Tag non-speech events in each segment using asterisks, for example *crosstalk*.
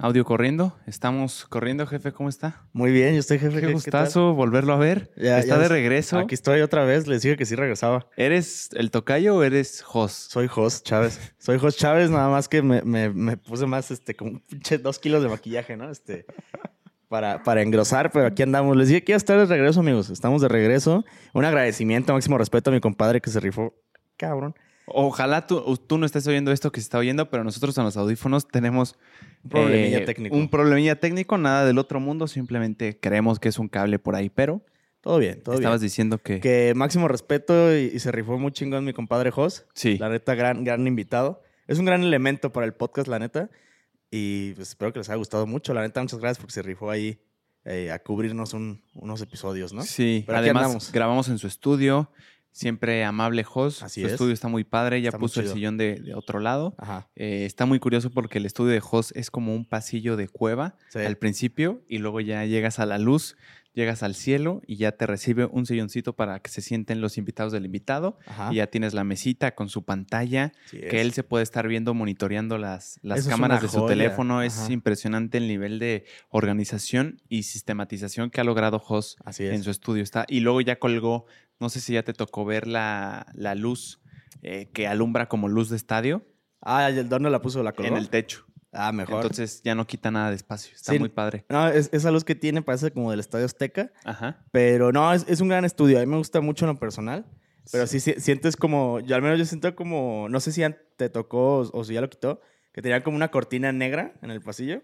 Audio corriendo. Estamos corriendo, jefe. ¿Cómo está? Muy bien, yo estoy jefe. Qué ¿qué- gustazo volverlo a ver. Ya- está ya de es- regreso. Aquí estoy otra vez, les dije que sí regresaba. ¿Eres el tocayo o eres Jos? Soy Jos Chávez. *laughs* Soy Jos Chávez, nada más que me, me- me puse más, este, como pinche dos kilos de maquillaje, ¿no? Este, para, para engrosar, pero aquí andamos. Les dije que ya está de regreso, amigos. Estamos de regreso. Un agradecimiento, máximo respeto a mi compadre que se rifó. Cabrón. Ojalá tú, tú no estés oyendo esto que se está oyendo, pero nosotros en los audífonos tenemos Un problemilla eh, técnico. Un problemilla técnico, nada del otro mundo. Simplemente creemos que es un cable por ahí, pero Todo bien, todo estabas bien. diciendo que, Que máximo respeto y, y se rifó muy chingón mi compadre Jos. sí. La neta, gran, gran invitado. Es un gran elemento para el podcast, la neta. Y pues, espero que les haya gustado mucho. La neta, muchas gracias porque se rifó ahí eh, a cubrirnos un- unos episodios, ¿no? Sí, Pero además grabamos en su estudio. Siempre amable Jos. Así su es. estudio está muy padre. Ya Está puso el sillón de, de otro lado. Ajá. Eh, está muy curioso porque el estudio de Jos es como un pasillo de cueva Sí. al principio y luego ya llegas a la luz, llegas al cielo y ya te recibe un silloncito para que se sienten los invitados del invitado. Ajá. Y ya tienes la mesita con su pantalla, que es. él se puede estar viendo monitoreando las, las Eso cámaras de su joya. teléfono. Es impresionante el nivel de organización y sistematización que ha logrado es. en su estudio. Está, y luego ya colgó, no sé si ya te tocó ver la, la luz eh, que alumbra como luz de estadio Ah, ¿y el dónde la puso? ¿La colgó? en el techo. Ah, mejor. Entonces ya no quita nada de espacio. Está Sí. muy padre. no, es- esa luz que tiene parece como del Estadio Azteca. Ajá. Pero no, es, es un gran estudio. A mí me gusta mucho en lo personal. Pero sí, si- sientes como, yo al menos yo siento como, no sé si te tocó o, o si ya lo quitó, que tenía como una cortina negra en el pasillo.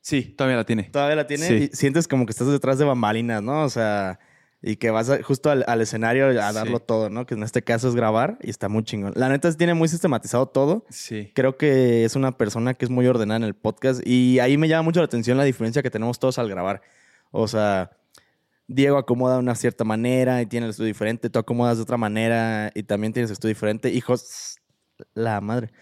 Sí, todavía la tiene. Todavía la tiene Sí. y sientes como que estás detrás de bambalinas, ¿no? O sea, y que vas a- justo al, al escenario a darlo Sí. todo, ¿no? Que en este caso es grabar y está muy chingón. La neta tiene muy sistematizado todo. Sí. Creo que es una persona que es muy ordenada en el podcast y ahí me llama mucho la atención la diferencia que tenemos todos al grabar. O sea, Diego acomoda de una cierta manera y tiene el estudio diferente, tú acomodas de otra manera y también tienes estudio diferente. Y Jos, la madre.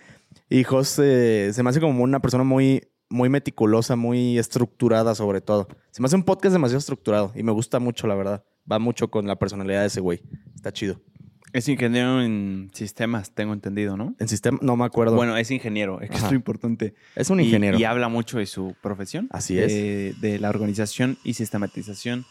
Y Jos eh, se me hace como una persona muy, muy meticulosa, muy estructurada sobre todo. Se me hace un podcast demasiado estructurado y me gusta mucho, la verdad. Va mucho con la personalidad de ese güey. Está chido. Es ingeniero en sistemas, tengo entendido, ¿no? En sistema, no me acuerdo. Bueno, es ingeniero, es que es lo importante. es un Y- ingeniero. Y, habla mucho de su profesión. Así de, De la organización y sistematización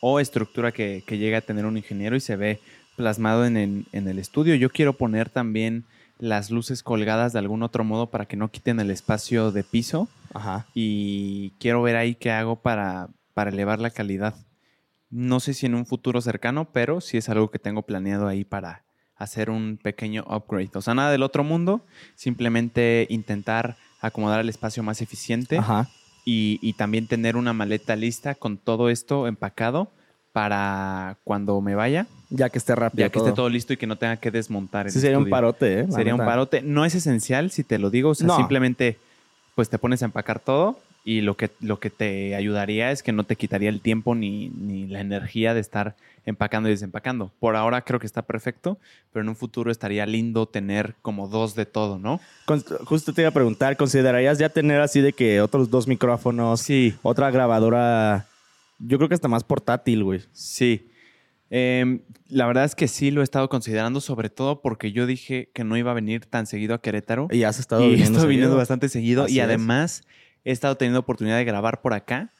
o estructura que, que llega a tener un ingeniero y se ve plasmado en, el- en el estudio. Yo quiero poner también las luces colgadas de algún otro modo para que no quiten el espacio de piso Ajá. y quiero ver ahí qué hago para, para elevar la calidad. No sé si en un futuro cercano, pero sí es algo que tengo planeado ahí para hacer un pequeño upgrade. O sea, nada del otro mundo, simplemente intentar acomodar el espacio más eficiente Ajá. y, y también tener una maleta lista con todo esto empacado para cuando me vaya, Ya que esté rápido. ya que esté todo listo y que no tenga que desmontar. el Sí, sería un estudio. parote, ¿eh? Sería un parote. No es esencial, si te lo digo. O sea, No. simplemente pues te pones a empacar todo y lo que, lo que te ayudaría es que no te quitaría el tiempo ni, ni la energía de estar empacando y desempacando. Por ahora creo que está perfecto, pero en un futuro estaría lindo tener como dos de todo, ¿no? Con- Justo te iba a preguntar, ¿considerarías ya tener así de que otros dos micrófonos, Sí, otra grabadora, yo creo que hasta más portátil, güey? sí. Em, la verdad es que sí lo he estado considerando, sobre todo porque yo dije que no iba a venir tan seguido a Querétaro. Y has estado y he viniendo estado viniendo bastante seguido. Así y es. además he estado teniendo oportunidad de grabar por acá.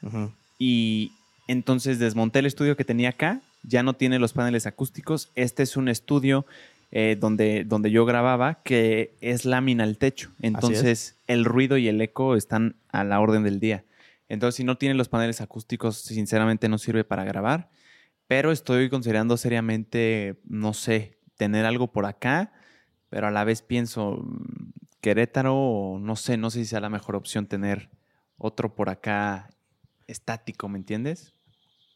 Y entonces desmonté el estudio que tenía acá. Ya no tiene los paneles acústicos. Este es un estudio eh, donde, donde yo grababa que es lámina al techo. Entonces el ruido y el eco están a la orden del día. Entonces si no tiene los paneles acústicos, sinceramente no sirve para grabar. Pero estoy considerando seriamente, no sé, tener algo por acá. Pero a la vez pienso, mm, Querétaro, o no sé, no sé si sea la mejor opción tener otro por acá estático, ¿me entiendes?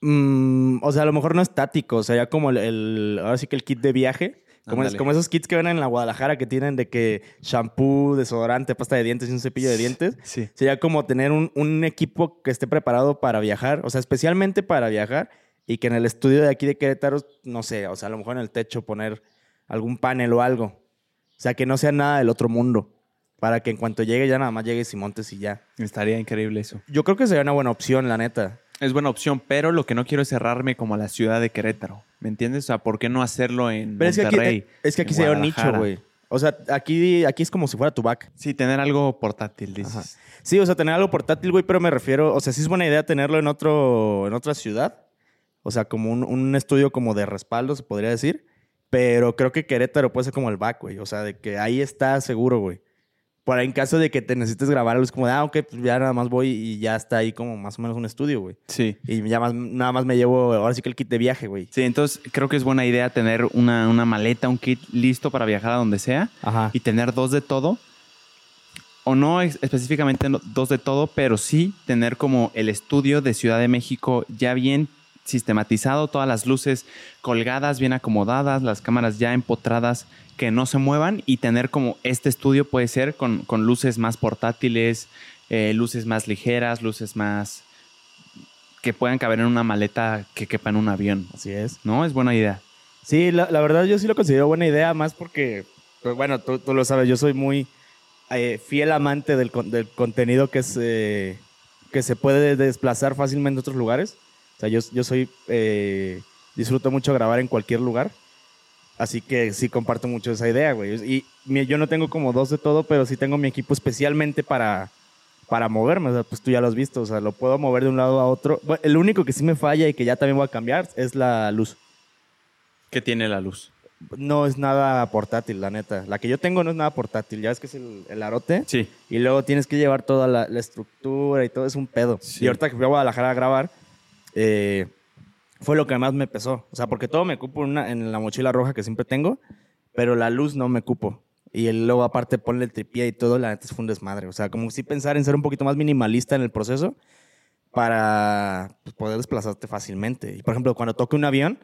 Mm, o sea, a lo mejor no estático, sería como el, el- ahora sí que el kit de viaje. Como, es- Ándale. como esos kits que ven en la Guadalajara que tienen de que shampoo, desodorante, pasta de dientes y un cepillo de dientes. Sí. Sería como tener un, un equipo que esté preparado para viajar, o sea, especialmente para viajar y que en el estudio de aquí de Querétaro, no sé, o sea, a lo mejor en el techo poner algún panel o algo. O sea, que no sea nada del otro mundo. Para que en cuanto llegue ya nada más llegues y montes y ya. Estaría increíble eso. Yo creo que sería una buena opción, la neta. Es buena opción, pero lo que no quiero es cerrarme como a la ciudad de Querétaro. ¿Me entiendes? O sea, ¿por qué no hacerlo en Pero es que aquí, Monterrey? es que aquí sería un nicho, güey. O sea, aquí, aquí es como si fuera tu back. Sí, tener algo portátil, dices. Sí, o sea, tener algo portátil, güey, pero me refiero, o sea, sí es buena idea tenerlo en, otro, en otra ciudad. O sea, como un, un estudio como de respaldo, se podría decir. Pero creo que Querétaro puede ser como el back, güey. O sea, de que ahí está seguro, güey. Para en caso de que te necesites grabar algo, es como de, ah, ok, pues ya nada más voy y ya está ahí como más o menos un estudio, güey. Sí. Y ya más, nada más me llevo, ahora sí que el kit de viaje, güey. Sí, entonces creo que es buena idea tener una, una maleta, un kit listo para viajar a donde sea. Ajá. Y tener dos de todo. O no específicamente dos de todo, pero sí tener como el estudio de Ciudad de México ya bien sistematizado, todas las luces colgadas, bien acomodadas, las cámaras ya empotradas que no se muevan y tener como este estudio puede ser con, luces más portátiles, eh, luces más ligeras, luces más que puedan caber en una maleta que quepa en un avión. Así es. ¿No? Es buena idea. Sí, la, verdad yo sí lo considero buena idea, más porque, pues, bueno, tú, lo sabes, yo soy muy eh, fiel amante del, contenido que, se, que se puede desplazar fácilmente a otros lugares. O sea, yo, yo soy, eh, disfruto mucho grabar en cualquier lugar. Así que sí comparto mucho esa idea, güey. Y yo no tengo como dos de todo, pero sí tengo mi equipo especialmente para, para moverme. O sea, pues tú ya lo has visto. O sea, lo puedo mover de un lado a otro. el único que sí me falla y que ya también voy a cambiar es la luz. ¿Qué tiene la luz? No es nada portátil, la neta. La que yo tengo no es nada portátil. Ya es que es el, arote. Sí. Y luego tienes que llevar toda la, estructura y todo. Es un pedo. Y ahorita que fui a Guadalajara a grabar, eh, fue lo que más me pesó. O sea, porque todo me cupo en, la mochila roja que siempre tengo, pero la luz no me cupo. Y luego aparte ponle el tripié y todo, la neta fue un desmadre. O sea, como si pensar en ser un poquito más minimalista en el proceso para pues, poder desplazarte fácilmente. Y por ejemplo, cuando toque un avión,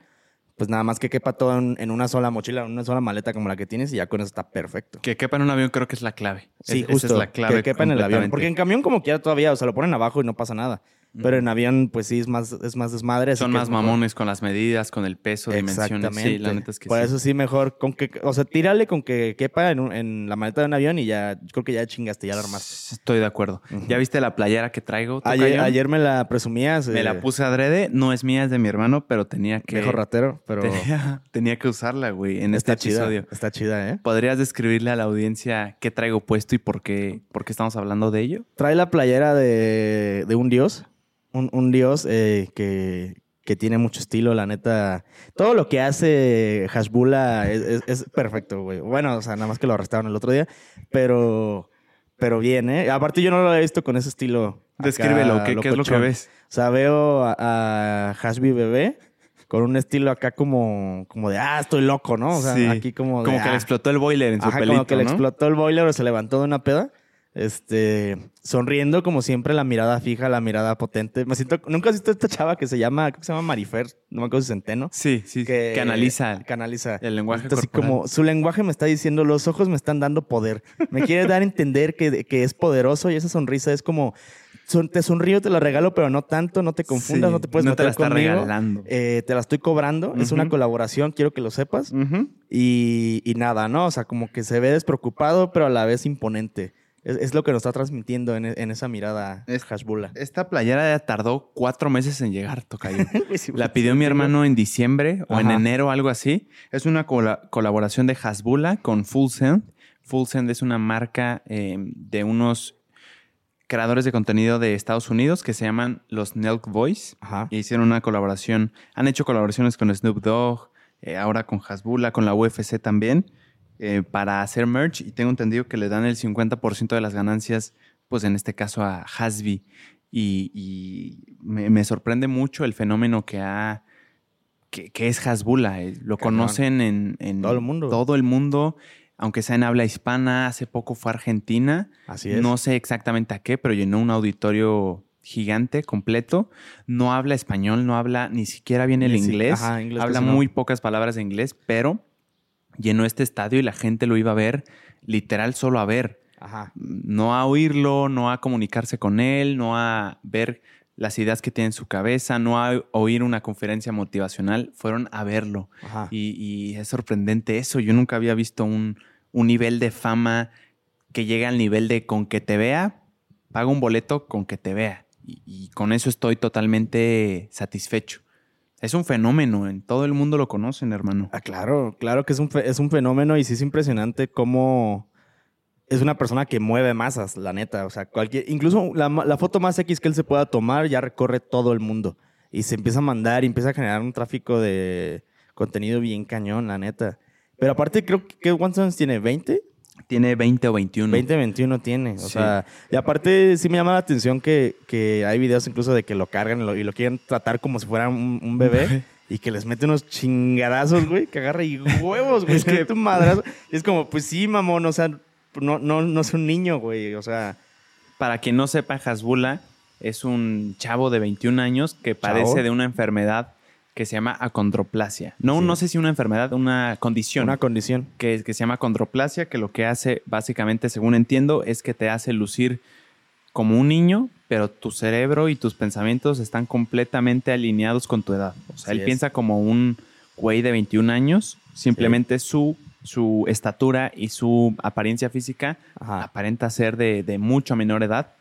pues nada más que quepa todo en, una sola mochila, en una sola maleta como la que tienes y ya con eso está perfecto. Que quepa en un avión creo que es la clave. Sí, justo. Esa es la clave. Que quepa en el avión. Porque en camión como quiera todavía, o sea, lo ponen abajo y no pasa nada. Pero en avión, pues sí, es más, es más desmadre. Son más mamones con las medidas, con el peso, dimensiones. Sí, la neta es que Por eso sí, mejor con que, o sea, tírale con que quepa en, la maleta de un avión y ya, creo que ya chingaste, ya la armaste. Estoy de acuerdo. ¿Ya viste la playera que traigo? Ayer, ayer, me la presumías. Me la eh, puse adrede, no es mía, es de mi hermano, pero tenía que... Mejor ratero, pero... *laughs* Tenía, que usarla, güey, en este episodio. Está chida, ¿eh? ¿Podrías describirle a la audiencia qué traigo puesto y por qué, por qué estamos hablando de ello? Trae la playera de, de un dios un, dios eh, que, tiene mucho estilo, la neta. Todo lo que hace Hashbula es, perfecto, güey. Bueno, o sea, nada más que lo arrestaron el otro día, pero, pero bien, ¿eh? Aparte, yo no lo he visto con ese estilo. Descríbelo, ¿qué, es lo que ves? O sea, veo a, a Hashby bebé con un estilo acá como, como de, ah, estoy loco, ¿no? O sea, aquí como Como que le ah". explotó el boiler en su Ajá, pelito, como que le explotó el boiler o se levantó de una peda este, sonriendo como siempre, la mirada fija, la mirada potente. Me siento, nunca has visto esta chava que se llama, ¿cómo se llama? Marifer, no me acuerdo si Centeno. Sí, sí, que, que analiza, canaliza el lenguaje Así como su lenguaje me está diciendo, los ojos me están dando poder. Me quiere dar a entender que, que es poderoso y esa sonrisa es como, te sonrío, te la regalo, pero no tanto, no te confundas, no te puedes no te la está regalando. Eh, te la estoy cobrando, es una colaboración, quiero que lo sepas. y, y, nada, ¿no? O sea, como que se ve despreocupado, pero a la vez imponente. Es, lo que nos está transmitiendo en, esa mirada es, Hashbula. Esta playera tardó cuatro meses en llegar, Tocayo. *laughs* la pidió mi hermano en diciembre o en enero, algo así. Es una colaboración de Hashbula con Full Send. Full Send es una marca em, de unos creadores de contenido de Estados Unidos que se llaman los Nelk Boys. Y hicieron una colaboración. Han hecho colaboraciones con Snoop Dogg, eh, ahora con Hasbula, con la UFC también. Eh, para hacer merch y tengo entendido que le dan el 50% de las ganancias, pues en este caso a Hasby. Y, me, sorprende mucho el fenómeno que ha que, es Hasbula. Eh, lo conocen en, todo el mundo. Todo el mundo, aunque sea en habla hispana. Hace poco fue a Argentina. Así es. No sé exactamente a qué, pero llenó un auditorio gigante, completo. No habla español, no habla ni siquiera bien el inglés. habla muy pocas palabras de inglés, pero llenó este estadio y la gente lo iba a ver, literal solo a ver. No a oírlo, no a comunicarse con él, no a ver las ideas que tiene en su cabeza, no a oír una conferencia motivacional, fueron a verlo. Y, es sorprendente eso. Yo nunca había visto un, nivel de fama que llega al nivel de con que te vea, paga un boleto con que te vea. Y, y con eso estoy totalmente satisfecho. Es un fenómeno, en todo el mundo lo conocen, hermano. Ah, claro, claro que es un, es un fenómeno y sí es impresionante cómo es una persona que mueve masas, la neta. O sea, cualquier, incluso la, la, foto más X que él se pueda tomar ya recorre todo el mundo. Y se empieza a mandar y empieza a generar un tráfico de contenido bien cañón, la neta. Pero aparte, creo que ¿cuántos años tiene? ¿20? Tiene 20 o 21. 20, 21 tiene. O sea, y aparte sí me llama la atención que, que hay videos incluso de que lo cargan y lo, quieren tratar como si fuera un, bebé. y que les mete unos chingadazos, güey, que agarra y huevos, güey. *laughs* es que tu madrazo. Es como, pues sí, mamón, o sea, no, no, no es un niño, güey. O sea. Para quien no sepa, Hasbula es un chavo de 21 años que padece de una enfermedad que se llama acondroplasia. No, no sé si una enfermedad, una condición. Una condición. Que, que se llama acondroplasia, que lo que hace, básicamente, según entiendo, es que te hace lucir como un niño, pero tu cerebro y tus pensamientos están completamente alineados con tu edad. O sea, él piensa como un güey de 21 años, simplemente su, su estatura y su apariencia física aparenta ser de, de mucho menor edad.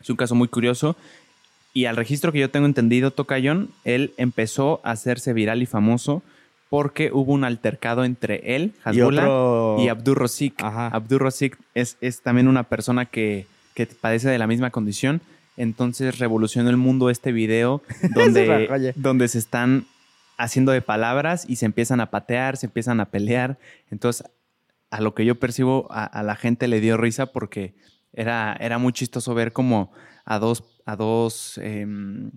Es un caso muy curioso y al registro que yo tengo entendido, Tocayón, él empezó a hacerse viral y famoso porque hubo un altercado entre él, Hasbullah, y, Abdur Rosik. Abdur Rosik es, es, también una persona que, padece de la misma condición. Entonces revolucionó el mundo este video *laughs* donde, donde se están haciendo de palabras y se empiezan a patear, se empiezan a pelear. Entonces, a lo que yo percibo, a, la gente le dio risa porque era, era muy chistoso ver cómo a dos, a dos, em,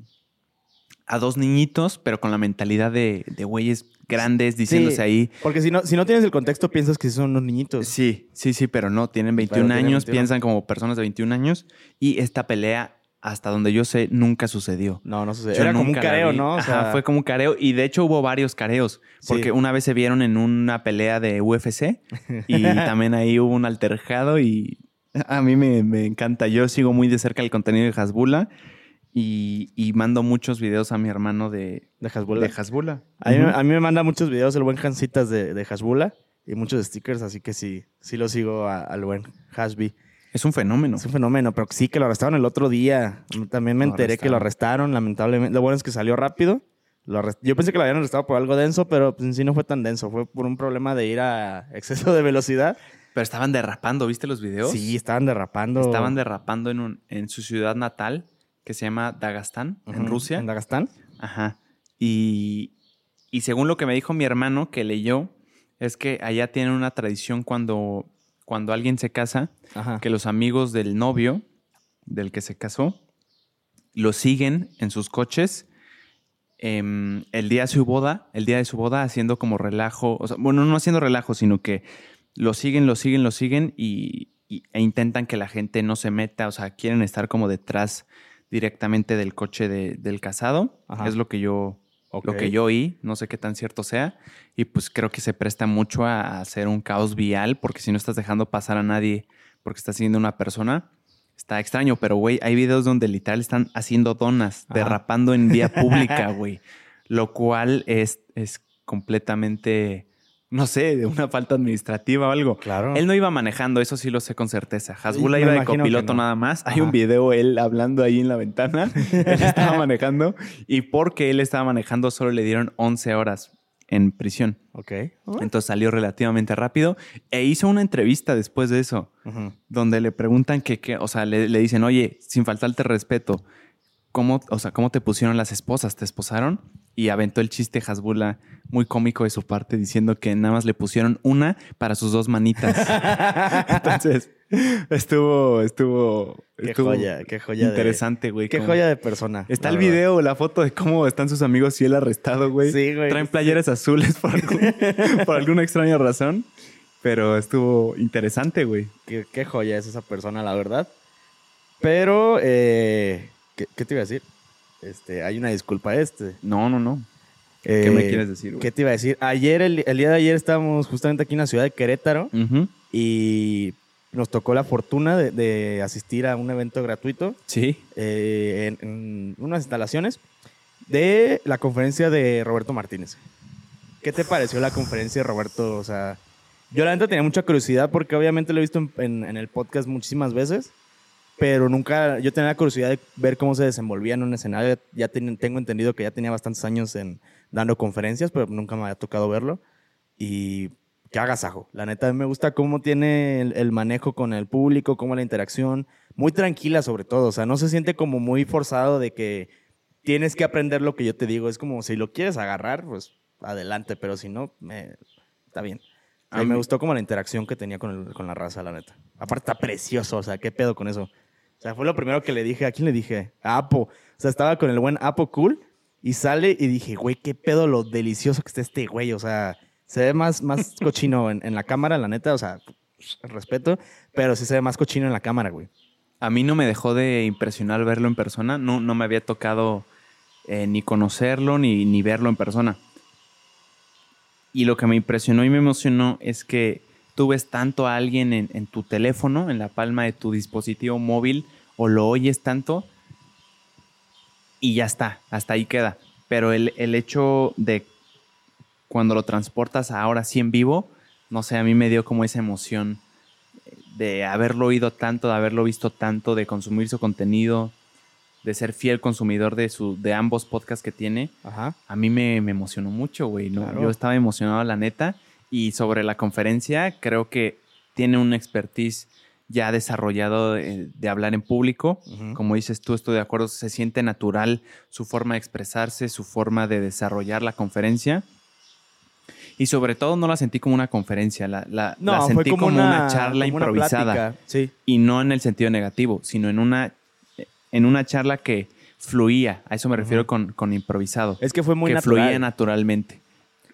a dos niñitos, pero con la mentalidad de, de güeyes grandes diciéndose ahí. Porque si no, si no tienes el contexto, piensas que son unos niñitos. Sí, sí, sí, pero no, tienen 21 años, piensan como personas de 21 años y esta pelea hasta donde yo sé, nunca sucedió. No, no sucedió. Era como un careo, ¿no? O sea... fue como un careo. Y de hecho hubo varios careos. Porque una vez se vieron en una pelea de UFC y *laughs* también ahí hubo un altercado y *laughs* a mí me, encanta. Yo sigo muy de cerca el contenido de Hasbula y, mando muchos videos a mi hermano de, de Hasbula. De A, mí, me manda muchos videos el buen Hansitas de, de Hasbula y muchos stickers, así que sí, sí lo sigo al buen Hasby. Es un fenómeno. Es un fenómeno, pero sí que lo arrestaron el otro día. También me enteré que lo arrestaron, lamentablemente. Lo bueno es que salió rápido. Yo pensé que lo habían arrestado por algo denso, pero en sí no fue tan denso. Fue por un problema de ir a *laughs* exceso de velocidad. Pero estaban derrapando, ¿viste los videos? Sí, estaban derrapando. Estaban derrapando en, un, en su ciudad natal, que se llama Dagastán, en Rusia. ¿En Dagastán? Ajá. Y, y según lo que me dijo mi hermano que leyó, es que allá tienen una tradición cuando, cuando alguien se casa, que los amigos del novio, del que se casó, lo siguen en sus coches em, el día de su boda, el día de su boda, haciendo como relajo, o sea, bueno, no haciendo relajo, sino que lo siguen, lo siguen, lo siguen y, e intentan que la gente no se meta, o sea, quieren estar como detrás directamente del coche del casado. Es lo que yo lo que yo oí, no sé qué tan cierto sea, y pues creo que se presta mucho a hacer un caos vial, porque si no estás dejando pasar a nadie porque estás siguiendo a una persona, está extraño, pero güey, hay videos donde literal están haciendo donas, derrapando en vía pública, *laughs* güey, lo cual es, es completamente no sé, de una falta administrativa o algo. Claro. Él no iba manejando, eso sí lo sé con certeza. Hasbula iba de copiloto nada más. Hay un video él hablando ahí en la ventana. *laughs* él estaba manejando y porque él estaba manejando solo le dieron 11 horas en prisión. Ok. Entonces salió relativamente rápido e hizo una entrevista después de eso, donde le preguntan que, o sea, le, le, dicen, oye, sin faltarte respeto, ¿cómo, o sea, ¿cómo te pusieron las esposas? ¿Te esposaron? Y aventó el chiste Hasbula muy cómico de su parte diciendo que nada más le pusieron una para sus dos manitas. *laughs* Entonces, estuvo, estuvo, qué joya, qué joya interesante, güey. Qué joya de persona. Está el video, la foto de cómo están sus amigos y él arrestado, güey. Sí, güey. Traen playeras azules por, *laughs* por alguna extraña razón. Pero estuvo interesante, güey. Qué, qué, joya es esa persona, la verdad. Pero, eh, ¿qué, ¿qué, te iba a decir? Este, hay una disculpa este. No, no, no. ¿Qué me eh, quieres decir? ¿Qué te iba a decir? Ayer, el, día de ayer estábamos justamente aquí en la ciudad de Querétaro y nos tocó la fortuna de, asistir a un evento gratuito. Sí. Eh, en, unas instalaciones de la conferencia de Roberto Martínez. ¿Qué te pareció la conferencia de Roberto? O sea, yo la neta tenía mucha curiosidad porque obviamente lo he visto en, en el podcast muchísimas veces, pero nunca, yo tenía la curiosidad de ver cómo se desenvolvía en un escenario. Ya tengo entendido que ya tenía bastantes años en, dando conferencias, pero nunca me había tocado verlo. Y qué agasajo. La neta, me gusta cómo tiene el, manejo con el público, cómo la interacción. Muy tranquila sobre todo, o sea, no se siente como muy forzado de que tienes que aprender lo que yo te digo. Es como si lo quieres agarrar, pues adelante, pero si no, me, está bien. A mí me gustó como la interacción que tenía con, con la raza, la neta. Aparte está precioso, o sea, qué pedo con eso. O sea, fue lo primero que le dije. ¿A quién le dije? A Apo. O sea, estaba con el buen Apo Cool y sale y dije, güey, qué pedo lo delicioso que está este güey. O sea, se ve más, más *laughs* cochino en, la cámara, la neta. O sea, respeto, pero sí se ve más cochino en la cámara, güey. A mí no me dejó de impresionar verlo en persona. No, no me había tocado eh, ni conocerlo ni, ni verlo en persona. Y lo que me impresionó y me emocionó es que tú ves tanto a alguien en, tu teléfono, en la palma de tu dispositivo móvil, o lo oyes tanto, y ya está, hasta ahí queda. Pero el, hecho de cuando lo transportas ahora sí en vivo, no sé, a mí me dio como esa emoción de haberlo oído tanto, de haberlo visto tanto, de consumir su contenido, de ser fiel consumidor de, su, de ambos podcasts que tiene. A mí me, emocionó mucho, güey. Yo estaba emocionado, la neta. Y sobre la conferencia, creo que tiene un expertise ya desarrollado de, hablar en público. Como dices tú, estoy de acuerdo, se siente natural su forma de expresarse, su forma de desarrollar la conferencia. Y sobre todo no la sentí como una conferencia, la, la, sentí como, una, charla improvisada. Y no en el sentido negativo, sino en una, en una charla que fluía. A eso me refiero con, con, improvisado. Es que fue muy que fluía naturalmente.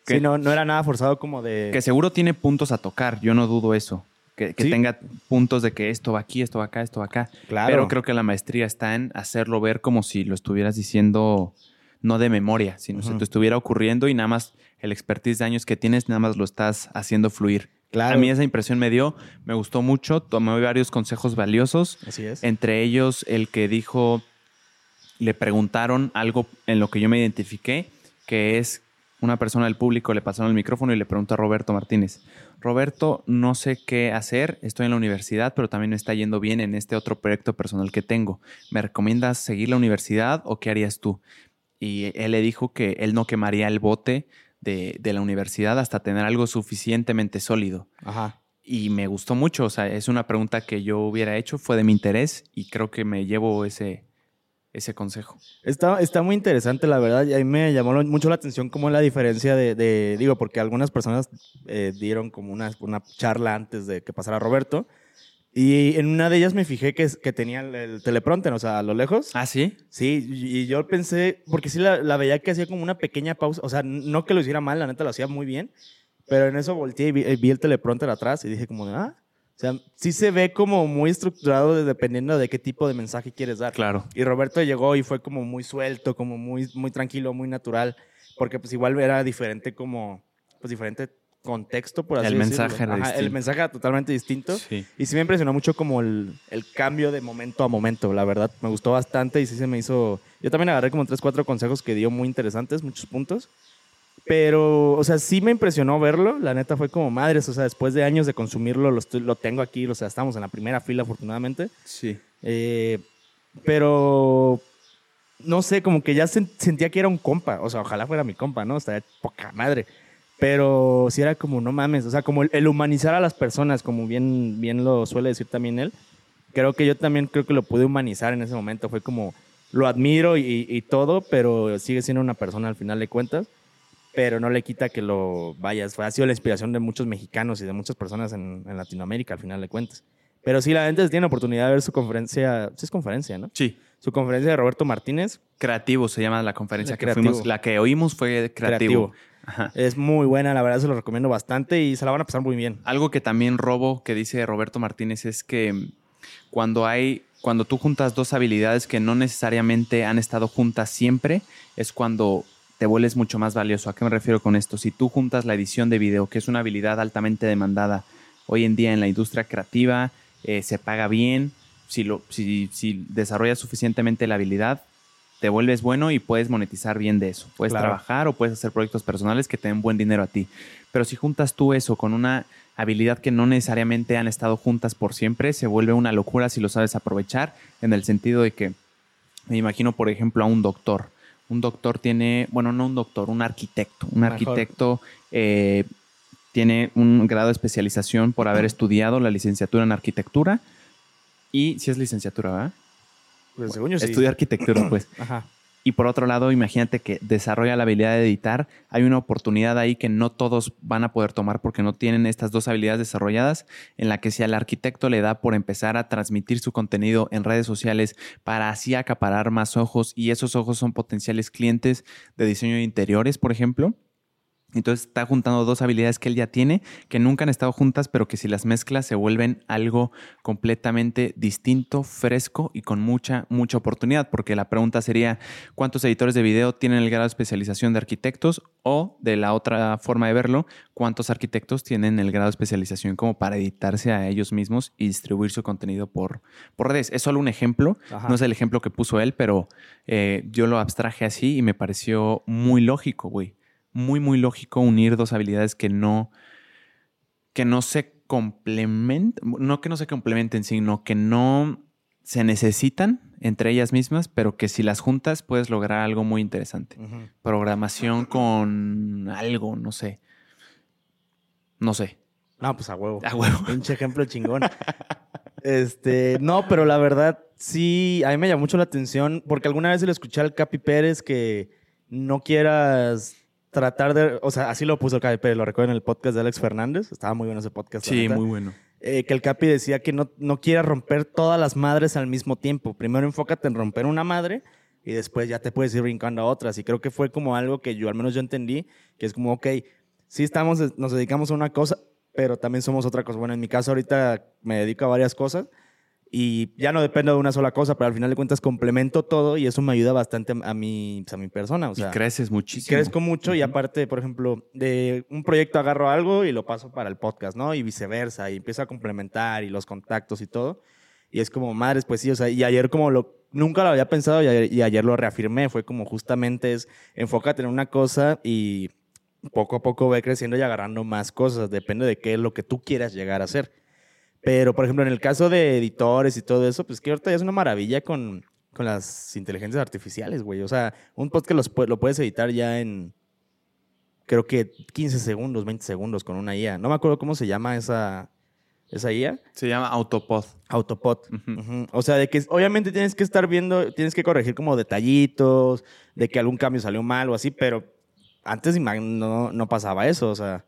Que, sí, no, no era nada forzado como de... Que seguro tiene puntos a tocar, yo no dudo eso. Que, tenga puntos de que esto va aquí, esto va acá, esto va acá. Claro. Pero creo que la maestría está en hacerlo ver como si lo estuvieras diciendo no de memoria, sino si te estuviera ocurriendo y nada más el expertise de años que tienes, nada más lo estás haciendo fluir. Claro. A mí esa impresión me dio, me gustó mucho, tomé varios consejos valiosos. Así es. Entre ellos el que dijo, le preguntaron algo en lo que yo me identifiqué, que es una persona del público le pasaron el micrófono y le preguntó a Roberto Martínez, Roberto, no sé qué hacer, estoy en la universidad, pero también me está yendo bien en este otro proyecto personal que tengo. ¿Me recomiendas seguir la universidad o qué harías tú? Y él le dijo que él no quemaría el bote de, la universidad hasta tener algo suficientemente sólido. Ajá. Y me gustó mucho, o sea, es una pregunta que yo hubiera hecho, fue de mi interés y creo que me llevo ese, ese consejo. Está, está muy interesante, la verdad, y a mí me llamó mucho la atención como la diferencia de, digo, porque algunas personas eh, dieron como una, una charla antes de que pasara Roberto, y en una de ellas me fijé que, que tenía el, teleprompter, o sea, a lo lejos. ¿Ah, sí? Sí, y yo pensé, porque sí la, la, veía que hacía como una pequeña pausa, o sea, no que lo hiciera mal, la neta lo hacía muy bien, pero en eso volteé y vi, vi el teleprompter atrás y dije como, ah, o sea, sí se ve como muy estructurado dependiendo de qué tipo de mensaje quieres dar. Claro. Y Roberto llegó y fue como muy suelto, como muy, muy tranquilo, muy natural, porque pues igual era diferente como, pues diferente contexto, por así el decirlo. Mensaje era el mensaje era totalmente distinto. Y sí me impresionó mucho como el, el, cambio de momento a momento, la verdad. Me gustó bastante y sí se me hizo... Yo también agarré como tres, cuatro consejos que dio muy interesantes, muchos puntos. Pero, o sea, sí me impresionó verlo. La neta fue como madres. O sea, después de años de consumirlo, lo, lo tengo aquí. O sea, estamos en la primera fila, afortunadamente. Sí. Eh, pero, no sé, como que ya sentía que era un compa. O sea, ojalá fuera mi compa, ¿no? O sea, poca madre. Pero sí era como, no mames. O sea, como el, humanizar a las personas, como bien, bien lo suele decir también él. Creo que yo también creo que lo pude humanizar en ese momento. Fue como, lo admiro y, y todo, pero sigue siendo una persona al final de cuentas pero no le quita que lo vayas. Ha sido la inspiración de muchos mexicanos y de muchas personas en, Latinoamérica, al final de cuentas. Pero sí, la gente tiene oportunidad de ver su conferencia. Sí, es conferencia, ¿no? Sí. Su conferencia de Roberto Martínez. Creativo se llama la conferencia que fuimos. La que oímos fue Creativo. Es muy buena, la verdad se lo recomiendo bastante y se la van a pasar muy bien. Algo que también robo que dice Roberto Martínez es que cuando hay cuando tú juntas dos habilidades que no necesariamente han estado juntas siempre, es cuando te vuelves mucho más valioso. ¿A qué me refiero con esto? Si tú juntas la edición de video, que es una habilidad altamente demandada hoy en día en la industria creativa, eh, se paga bien, si, lo, si, si, desarrollas suficientemente la habilidad, te vuelves bueno y puedes monetizar bien de eso. Puedes trabajar o puedes hacer proyectos personales que te den buen dinero a ti. Pero si juntas tú eso con una habilidad que no necesariamente han estado juntas por siempre, se vuelve una locura si lo sabes aprovechar, en el sentido de que me imagino, por ejemplo, a un doctor. Un doctor tiene, bueno, no un doctor, un arquitecto. Un arquitecto eh, tiene un grado de especialización por haber estudiado la licenciatura en arquitectura. Y si es licenciatura, ¿verdad? Pues según yo Estudia arquitectura, pues. Ajá. Y por otro lado, imagínate que desarrolla la habilidad de editar. Hay una oportunidad ahí que no todos van a poder tomar porque no tienen estas dos habilidades desarrolladas, en la que si al arquitecto le da por empezar a transmitir su contenido en redes sociales para así acaparar más ojos y esos ojos son potenciales clientes de diseño de interiores, por ejemplo, entonces está juntando dos habilidades que él ya tiene, que nunca han estado juntas, pero que si las mezclas se vuelven algo completamente distinto, fresco y con mucha, mucha oportunidad. Porque la pregunta sería, ¿cuántos editores de video tienen el grado de especialización de arquitectos? O de la otra forma de verlo, ¿cuántos arquitectos tienen el grado de especialización como para editarse a ellos mismos y distribuir su contenido por, por redes? Es solo un ejemplo, no es el ejemplo que puso él, pero eh, yo lo abstraje así y me pareció muy lógico, güey muy, muy lógico unir dos habilidades que no, que no se complementan, no que no se complementen, sino que no se necesitan entre ellas mismas, pero que si las juntas puedes lograr algo muy interesante. Programación con algo, no sé. No sé. No, pues a huevo. A huevo. Pinche ejemplo *laughs* chingón. este, no, pero la verdad sí, a mí me llamó mucho la atención porque alguna vez le escuché al Capi Pérez que no quieras tratar de, o sea, así lo puso el Pérez, lo recuerdo en el podcast de Alex Fernández, estaba muy bueno ese podcast. Sí, muy bueno. Eh, que el Capi decía que no, no quieras romper todas las madres al mismo tiempo. Primero enfócate en romper una madre y después ya te puedes ir brincando a otras. Y creo que fue como algo que yo, al menos yo entendí, que es como, ok, sí estamos, nos dedicamos a una cosa, pero también somos otra cosa. Bueno, en mi caso ahorita me dedico a varias cosas y ya no dependo de una sola cosa, pero al final de cuentas complemento todo y eso me ayuda bastante a mi, pues, a mi persona. O sea, y creces muchísimo. Crezco mucho y aparte, por ejemplo, de un proyecto agarro algo y lo paso para el podcast, ¿no? Y viceversa, y empiezo a complementar y los contactos y todo. Y es como, madres, pues sí, o sea, y ayer como lo, nunca lo había pensado y ayer, y ayer lo reafirmé, fue como justamente es, enfócate en una cosa y poco a poco ve creciendo y agarrando más cosas, depende de qué es lo que tú quieras llegar a hacer. Pero, por ejemplo, en el caso de editores y todo eso, pues que ahorita ya es una maravilla con, con las inteligencias artificiales, güey. O sea, un podcast lo puedes editar ya en, creo que 15 segundos, 20 segundos con una IA. No me acuerdo cómo se llama esa, esa IA. Se llama Autopod. Autopod. O sea, de que obviamente tienes que estar viendo, tienes que corregir como detallitos, de que algún cambio salió mal o así, pero antes no, no pasaba eso. O sea,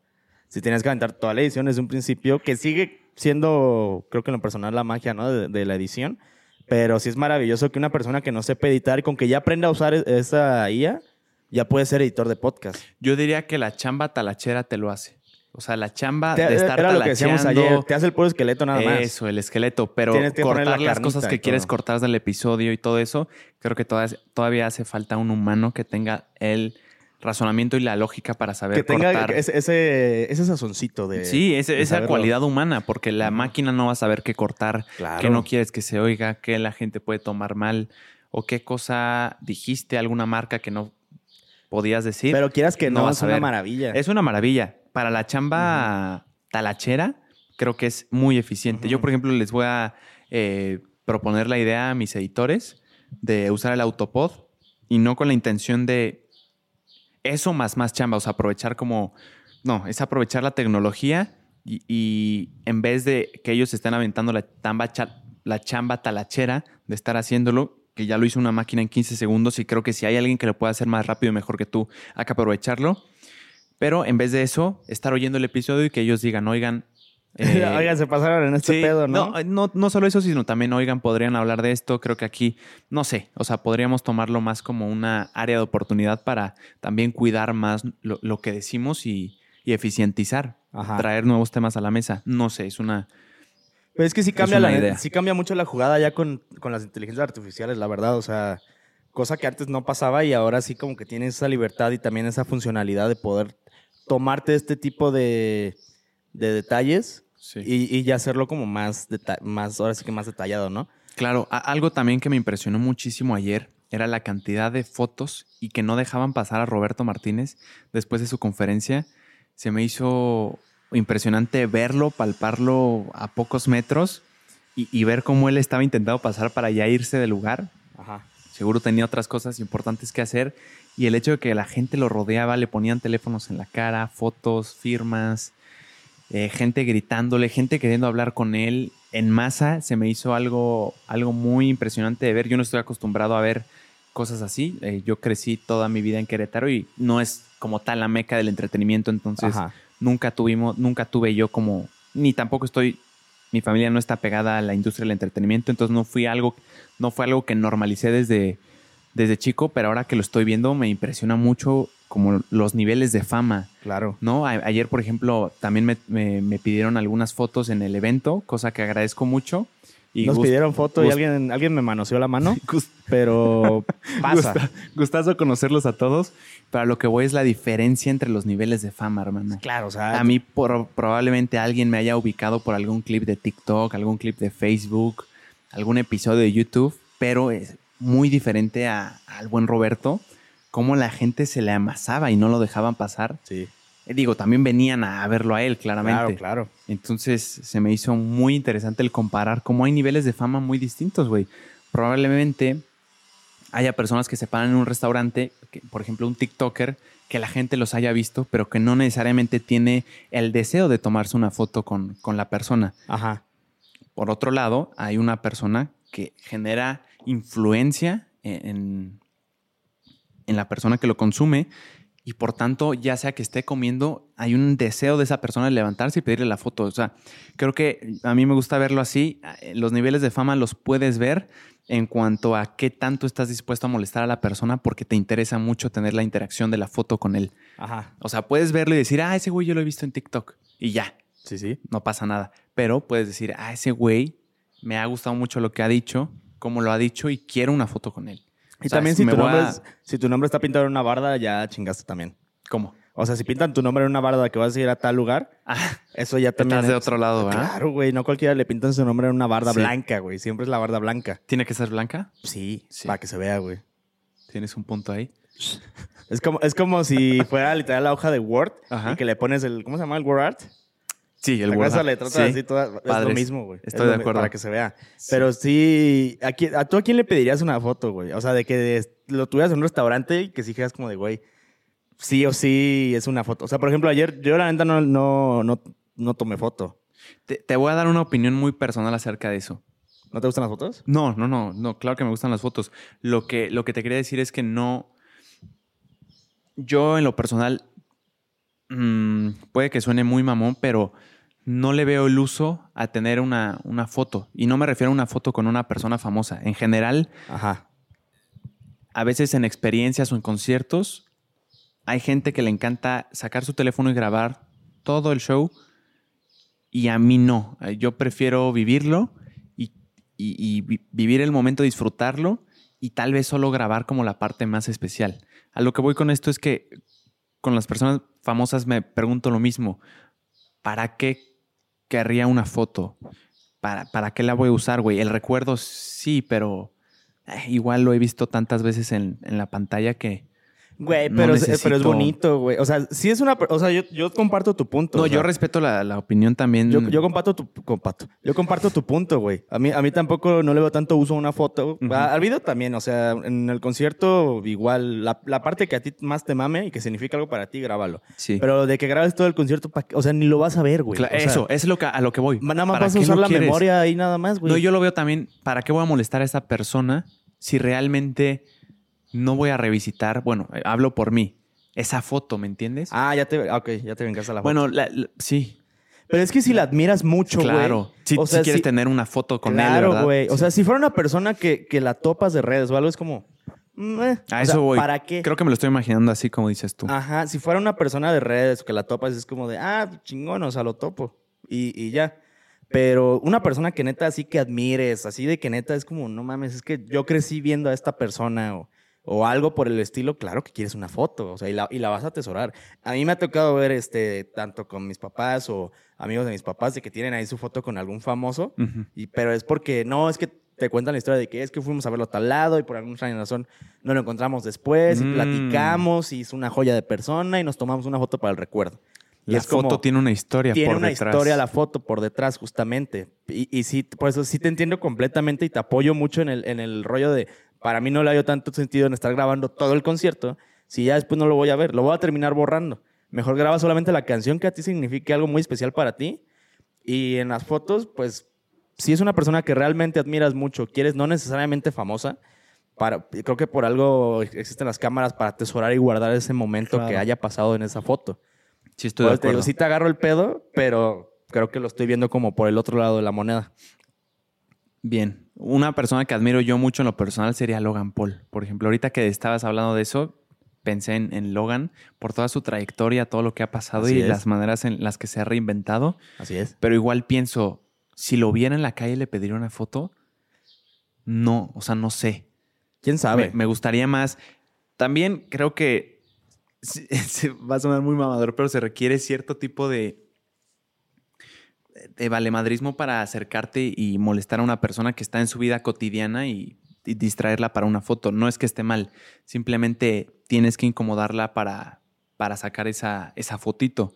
si tenías que aventar toda la edición desde un principio, que sigue siendo, creo que en lo personal, la magia ¿no? de, la edición. Pero sí es maravilloso que una persona que no sepa editar, con que ya aprenda a usar esa IA, ya puede ser editor de podcast. Yo diría que la chamba talachera te lo hace. O sea, la chamba de estar era lo que decíamos ayer. Te hace el puro esqueleto nada más. Eso, el esqueleto. Pero cortar las cosas que quieres cortar del episodio y todo eso, creo que todavía hace falta un humano que tenga el razonamiento y la lógica para saber que tenga Ese, ese, sazoncito de. Sí, esa cualidad humana, porque la máquina no va a saber qué cortar, qué no quieres que se oiga, qué la gente puede tomar mal, o qué cosa dijiste, alguna marca que no podías decir. Pero quieras que no, es una maravilla. Es una maravilla. Para la chamba talachera, creo que es muy eficiente. Yo, por ejemplo, les voy a eh, proponer la idea a mis editores de usar el autopod y no con la intención de eso más más chamba, o sea, aprovechar como, no, es aprovechar la tecnología y, en vez de que ellos estén aventando la, tamba, la chamba talachera de estar haciéndolo, que ya lo hizo una máquina en 15 segundos y creo que si hay alguien que lo pueda hacer más rápido y mejor que tú, hay que aprovecharlo. Pero en vez de eso, estar oyendo el episodio y que ellos digan, oigan, eh, *laughs* oigan, se pasaron en este pedo, ¿no? ¿no? ¿no? solo eso, sino también, oigan, podrían hablar de esto. Creo que aquí, no sé, o sea, podríamos tomarlo más como una área de oportunidad para también cuidar más lo, que decimos y, eficientizar, traer nuevos temas a la mesa. No sé, es una... Pero es que sí cambia, la, sí cambia mucho la jugada ya con, con las inteligencias artificiales, la verdad. O sea, cosa que antes no pasaba y ahora sí como que tienes esa libertad y también esa funcionalidad de poder tomarte este tipo de, de detalles y, y, hacerlo como más, más, ahora sí que más detallado, ¿no? Claro, algo también que me impresionó muchísimo ayer era la cantidad de fotos y que no dejaban pasar a Roberto Martínez después de su conferencia. Se me hizo impresionante verlo, palparlo a pocos metros y, ver cómo él estaba intentando pasar para ya irse del lugar. Ajá. Seguro tenía otras cosas importantes que hacer. Y el hecho de que la gente lo rodeaba, le ponían teléfonos en la cara, fotos, firmas, eh, gente gritándole, gente queriendo hablar con él en masa, se me hizo algo, algo muy impresionante de ver. Yo no estoy acostumbrado a ver cosas así. Eh, yo crecí toda mi vida en Querétaro y no es como tal la meca del entretenimiento, entonces nunca tuvimos, nunca tuve yo como, ni tampoco estoy, mi familia no está pegada a la industria del entretenimiento, entonces no fui algo, no fue algo que normalicé desde, desde chico, pero ahora que lo estoy viendo me impresiona mucho como los niveles de fama. Claro. ¿No? ayer, por ejemplo, también me, me, pidieron algunas fotos en el evento, cosa que agradezco mucho. Nos pidieron foto y alguien, alguien me manoseó la mano, *laughs* pero *laughs* pasa. gustazo conocerlos a todos. Para lo que voy es la diferencia entre los niveles de fama, hermano. Claro, o sea. A mí probablemente alguien me haya ubicado por algún clip de TikTok, algún clip de Facebook, algún episodio de YouTube, pero es muy diferente al buen Roberto, cómo la gente se le amasaba y no lo dejaban pasar. Sí. Eh, digo, también venían a verlo a él, claramente. Claro, claro. Entonces se me hizo muy interesante el comparar cómo hay niveles de fama muy distintos, güey. Probablemente haya personas que se paran en un restaurante, por ejemplo, un TikToker, que la gente los haya visto, pero que no necesariamente tiene el deseo de tomarse una foto con, con la persona. Ajá. Por otro lado, hay una persona que genera influencia en, en la persona que lo consume y por tanto, ya sea que esté comiendo, hay un deseo de esa persona de levantarse y pedirle la foto. O sea, creo que a mí me gusta verlo así. Los niveles de fama los puedes ver en cuanto a qué tanto estás dispuesto a molestar a la persona porque te interesa mucho tener la interacción de la foto con él. Ajá. O sea, puedes verlo y decir, ah, ese güey yo lo he visto en TikTok y ya. Sí, sí. No pasa nada. Pero puedes decir, ah, ese güey me ha gustado mucho lo que ha dicho, cómo lo ha dicho y quiero una foto con él. Y también si, tu nombre si tu nombre está pintado en una barda, ya chingaste también. ¿Cómo? O sea, si pintan tu nombre en una barda que vas a ir a tal lugar, ah, eso ya también. Estás de otro lado, ¿verdad? Claro, güey. No cualquiera le pintan su nombre en una barda blanca, güey. Siempre es la barda blanca. ¿Tiene que ser blanca? Sí, para que se vea, güey. Tienes un punto ahí. Es como, es como si fuera literal la hoja de Word y que le pones el. ¿Cómo se llama el Word Art? Sí, el Word. le trata así toda, es lo mismo, güey. Estoy de acuerdo. Para que se vea. Pero sí, ¿a, ¿a tú a quién le pedirías una foto, güey? O sea, de que lo tuvieras en un restaurante y que si dijeras como de, güey, sí o sí es una foto. O sea, por ejemplo, ayer yo la neta no, no, no, no tomé foto. Te, voy a dar una opinión muy personal acerca de eso. ¿No te gustan las fotos? No, no, no, no, claro que me gustan las fotos. Lo que, lo que te quería decir es que no. Yo, en lo personal, mm, puede que suene muy mamón, pero no le veo el uso a tener una, una, foto. Y no me refiero a una foto con una persona famosa. En general, Ajá. a veces en experiencias o en conciertos, hay gente que le encanta sacar su teléfono y grabar todo el show. Y a mí no. Yo prefiero vivirlo y, y vivir el momento, disfrutarlo y tal vez solo grabar como la parte más especial. A lo que voy con esto es que con las personas famosas me pregunto lo mismo. ¿Para qué querría una foto. ¿Para, ¿Para qué la voy a usar, güey? El recuerdo sí, pero eh, igual lo he visto tantas veces en, en la pantalla que, Güey, pero, es, pero es bonito, güey. O sea, sí es una. O sea, yo, yo comparto tu punto. No, yo respeto la, la, opinión también. Yo, yo comparto tu. Comparto. Yo comparto tu punto, güey. A mí, a mí tampoco no le veo tanto uso a una foto. Al video también, o sea, en el concierto, igual. La, la, parte que a ti más te mame y que significa algo para ti, grábalo. Sí. Pero de que grabes todo el concierto, o sea, ni lo vas a ver, güey. eso, es lo que, a lo que voy. Nada más vas a usar la memoria ahí nada más, güey. No, yo lo veo también. ¿Para qué voy a molestar a esa persona si realmente no voy a revisitar? Bueno, eh, hablo por mí esa foto, ¿me entiendes? Ah, ya te, ok, ya te vengas a la foto. Bueno, sí. Pero es que si la admiras mucho, güey. Claro. Si, o sea, si quieres tener una foto con él, ¿verdad? Claro, güey. O sea, si fuera una persona que, que, la topas de redes o algo, es como... Mm, eh. A eso voy. ¿Para qué? Creo que me lo estoy imaginando así como dices tú. Ajá. Si fuera una persona de redes que la topas, es como de, ah, chingón, o sea, lo topo. Y, y ya. Pero una persona que neta así que admires, así de que neta es como, no mames, es que yo crecí viendo a esta persona o o algo por el estilo, claro que quieres una foto, o sea, y la, y la, vas a atesorar. A mí me ha tocado ver, este, tanto con mis papás o amigos de mis papás, de que tienen ahí su foto con algún famoso, y, pero es porque, no, es que te cuentan la historia de que es que fuimos a verlo a tal lado y por alguna razón no lo encontramos después y mm. platicamos y es una joya de persona y nos tomamos una foto para el recuerdo. La foto tiene una historia tiene una historia la foto por detrás, justamente. Y, y, sí, por eso sí te entiendo completamente y te apoyo mucho en el, en el rollo de, para mí no le ha tanto sentido en estar grabando todo el concierto, si ya después no lo voy a ver, lo voy a terminar borrando. Mejor graba solamente la canción que a ti signifique algo muy especial para ti. Y en las fotos, pues, si es una persona que realmente admiras mucho, quieres no necesariamente famosa, para, creo que por algo existen las cámaras para atesorar y guardar ese momento que haya pasado en esa foto. Sí, estoy de acuerdo. Te digo, sí te agarro el pedo, pero creo que lo estoy viendo como por el otro lado de la moneda. Bien. Una persona que admiro yo mucho en lo personal sería Logan Paul. Por ejemplo, ahorita que estabas hablando de eso, pensé en, Logan por toda su trayectoria, todo lo que ha pasado y las maneras en las que se ha reinventado. Así es. Pero igual pienso, si lo viera en la calle y le pediría una foto, no, o sea, no sé. ¿Quién sabe? me gustaría más. También creo que *laughs* se va a sonar muy mamador, pero se requiere cierto tipo de, de valemadrismo para acercarte y molestar a una persona que está en su vida cotidiana y, distraerla para una foto. No es que esté mal, simplemente tienes que incomodarla para, para sacar esa, esa fotito.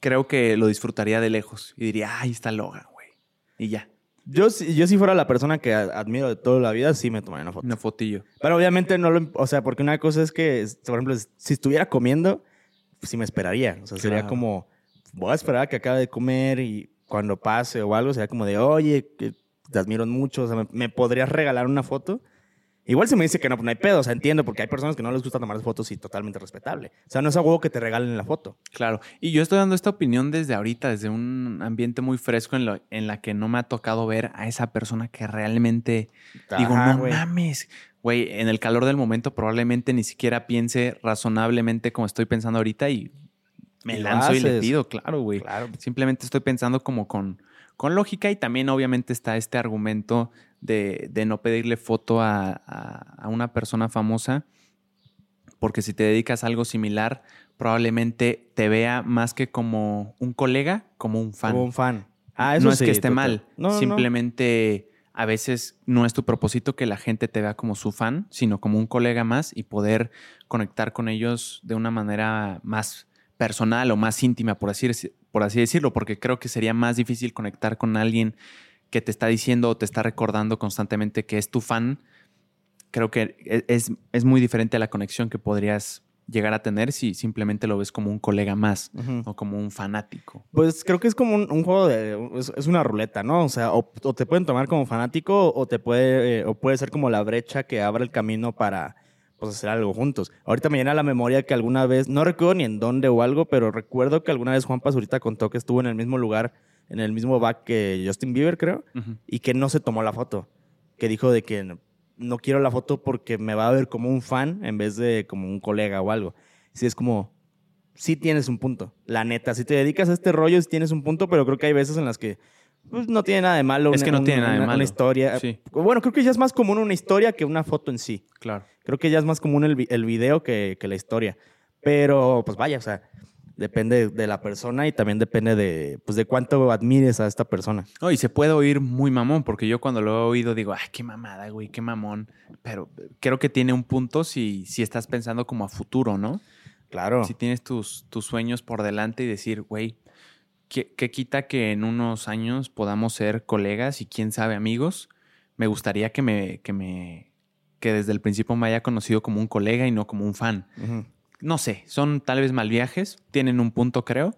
Creo que lo disfrutaría de lejos y diría, ahí está Logan, güey. Y ya. Yo, yo si fuera la persona que admiro de toda la vida, sí me tomaría una foto. Una fotillo. Pero obviamente no lo... O sea, porque una cosa es que, por ejemplo, si estuviera comiendo, sí me esperaría. O sea, sería como, voy a esperar a que acabe de comer y cuando pase o algo, sería como de, oye, que te admiro mucho, o sea, me podrías regalar una foto? Igual si me dice que no, pues no hay pedo, o sea, entiendo, porque hay personas que no les gusta tomar fotos y totalmente respetable. O sea, no es algo que te regalen la foto. Claro, y yo estoy dando esta opinión desde ahorita, desde un ambiente muy fresco en, lo, en la que no me ha tocado ver a esa persona que realmente digo, no mames. Güey, en el calor del momento probablemente ni siquiera piense razonablemente como estoy pensando ahorita y me lanzo y le pido, claro, güey. Claro. Simplemente estoy pensando como con, con lógica y también obviamente está este argumento de, no pedirle foto a, una persona famosa, porque si te dedicas a algo similar, probablemente te vea más que como un colega, como un fan. Como un fan. Ah, eso no es que esté mal, simplemente a veces no es tu propósito que la gente te vea como su fan, sino como un colega más y poder conectar con ellos de una manera más personal o más íntima, por así, por así decirlo, porque creo que sería más difícil conectar con alguien que te está diciendo o te está recordando constantemente que es tu fan, creo que e, es, es muy diferente a la conexión que podrías llegar a tener si simplemente lo ves como un colega más o como un fanático. Pues creo que es como un, juego de... Es, una ruleta, ¿no? O sea, o, te pueden tomar como fanático o, te puede, eh, o puede ser como la brecha que abre el camino para pues, hacer algo juntos. Ahorita me llena la memoria que alguna vez, no recuerdo ni en dónde o algo, pero recuerdo que alguna vez Juan Pazurita contó que estuvo en el mismo lugar en el mismo back que Justin Bieber, creo, y que no se tomó la foto. Que dijo de que no, quiero la foto porque me va a ver como un fan en vez de como un colega o algo. Sí, es como, sí tienes un punto. La neta, si te dedicas a este rollo, sí tienes un punto, pero creo que hay veces en las que pues, no tiene nada de malo. Es que no tiene nada de malo. Una historia. Bueno, creo que ya es más común una historia que una foto en sí. Claro. Creo que ya es más común el, el video que, que la historia. Pero, pues vaya, o sea, Depende de la persona y también depende de, pues, de cuánto admires a esta persona. No, y se puede oír muy mamón, porque yo cuando lo he oído digo, ay, qué mamada, güey, qué mamón. Pero creo que tiene un punto si, si estás pensando como a futuro, ¿no? Claro. Si tienes tus, tus sueños por delante y decir, güey, ¿qué, ¿qué, quita que en unos años podamos ser colegas y quién sabe amigos? Me gustaría que me, que me, que desde el principio me haya conocido como un colega y no como un fan no sé, son tal vez mal viajes, tienen un punto creo.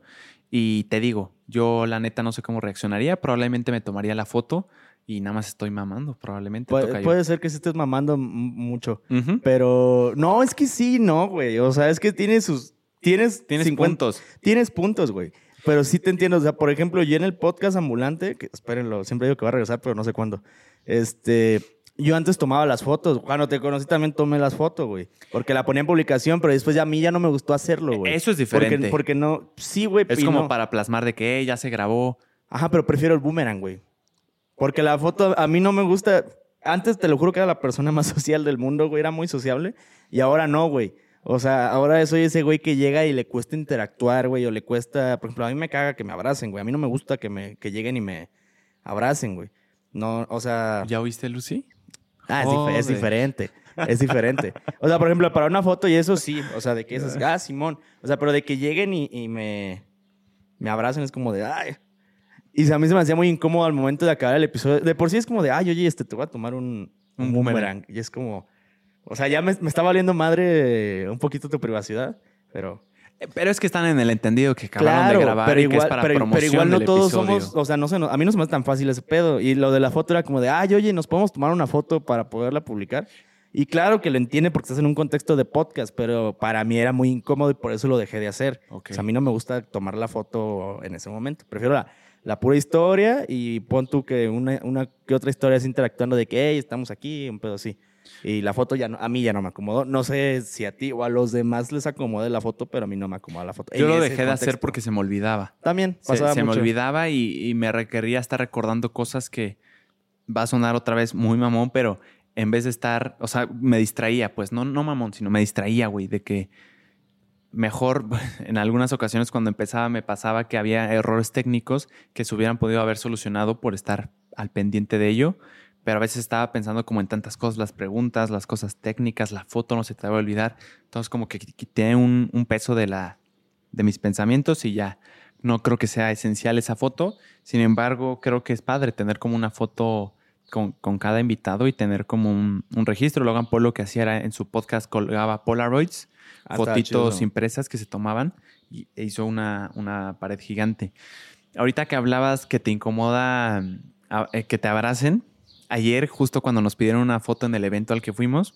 Y te digo, yo la neta no sé cómo reaccionaría, probablemente me tomaría la foto y nada más estoy mamando, probablemente. puede ser que se estés mamando mucho, pero no, es que sí, no, güey. O sea, es que tienes sus... Tienes, tienes puntos. Tienes puntos, güey. Pero sí te entiendo. O sea, por ejemplo, yo en el podcast ambulante, que espérenlo, siempre digo que va a regresar, pero no sé cuándo. Este, yo antes tomaba las fotos. Cuando te conocí también tomé las fotos, güey. Porque la ponía en publicación, pero después ya a mí ya no me gustó hacerlo, güey. Eso es diferente. Porque, no... Sí, güey. Es como para plasmar de que ya se grabó. Ajá, pero prefiero el boomerang, güey. Porque la foto a mí no me gusta... Antes te lo juro que era la persona más *laughs* social del mundo, güey. Era muy sociable. Y ahora no, güey. O sea, ahora soy ese güey que llega y le cuesta interactuar, güey. O le cuesta... Por ejemplo, a mí me caga que me abracen, güey. A mí no me gusta que, me, que lleguen y me abracen, güey. No, o sea... ¿Ya oíste, Lucy? Ah, es, diferente. Es diferente. O sea, por ejemplo, para una foto y eso sí. O sea, de que es, ah, Simón. O sea, pero de que lleguen y, me, me abracen es como de, ay. Y a mí se me hacía muy incómodo al momento de acabar el episodio. De por sí es como de, ay, oye, este, te voy a tomar un, un, boomerang. Y es como, o sea, ya me, me está valiendo madre un poquito tu privacidad, pero... Pero es que están en el entendido que acabaron de grabar pero igual, es para pero, pero igual no todos somos, o sea, no sé, a mí no se me hace tan fácil ese pedo. Y lo de la foto era como de, ay, oye, ¿nos podemos tomar una foto para poderla publicar? Y claro que lo entiende porque estás en un contexto de podcast, pero para mí era muy incómodo y por eso lo dejé de hacer. O sea, a mí no me gusta tomar la foto en ese momento. Prefiero la, la pura historia y pon tú que una, una que otra historia es interactuando de que, hey, estamos aquí, un pedo así. Y la foto ya no, a mí ya no me acomodó. No sé si a ti o a los demás les acomode la foto, pero a mí no me acomoda la foto. Yo lo dejé de hacer porque se me olvidaba. También pasaba Se, me olvidaba y, me requería estar recordando cosas que va a sonar otra vez muy mamón, pero en vez de estar, o sea, me distraía, pues no, no mamón, sino me distraía, güey, de que mejor *laughs* en algunas ocasiones cuando empezaba me pasaba que había errores técnicos que se hubieran podido haber solucionado por estar al pendiente de ello pero a veces estaba pensando como en tantas cosas, las preguntas, las cosas técnicas, la foto no se te va a olvidar. Entonces como que quité un, peso de, la, de mis pensamientos y ya no creo que sea esencial esa foto. Sin embargo, creo que es padre tener como una foto con, cada invitado y tener como un, registro. Logan Paul lo que hacía era en su podcast colgaba Polaroids, ah, fotitos impresas que se tomaban y e hizo una, una pared gigante. Ahorita que hablabas que te incomoda eh, que te abracen, ayer, justo cuando nos pidieron una foto en el evento al que fuimos,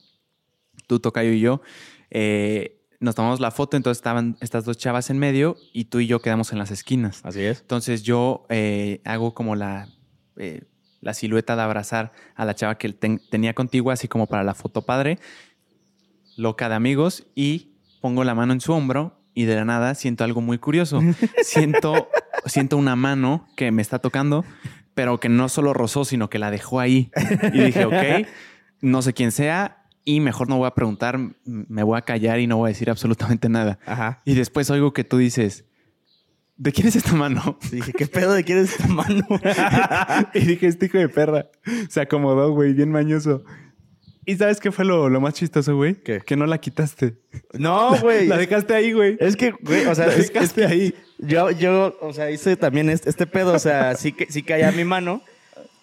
tú, Tocayo y yo, eh, nos tomamos la foto, entonces estaban estas dos chavas en medio y tú y yo quedamos en las esquinas. Así es. Entonces yo eh, hago como la, eh, la silueta de abrazar a la chava que tenía contigo, así como para la foto padre, loca de amigos, y pongo la mano en su hombro y de la nada siento algo muy curioso. *laughs* siento, siento una mano que me está tocando pero que no solo rozó, sino que la dejó ahí. Y dije, ok, *laughs* no sé quién sea y mejor no voy a preguntar, me voy a callar y no voy a decir absolutamente nada. Ajá. Y después oigo que tú dices, ¿de quién es esta mano? dije, ¿qué pedo de quién es esta mano? *laughs* y dije, este hijo de perra. Se acomodó, güey, bien mañoso. ¿Y sabes qué fue lo, más chistoso, güey? ¿Qué? Que no la quitaste. No, güey. *laughs* la dejaste ahí, güey. Es que, güey, o sea, la dejaste ahí. Yo, yo, o sea, hice también este, este pedo, o sea, sí, que, sí caía mi mano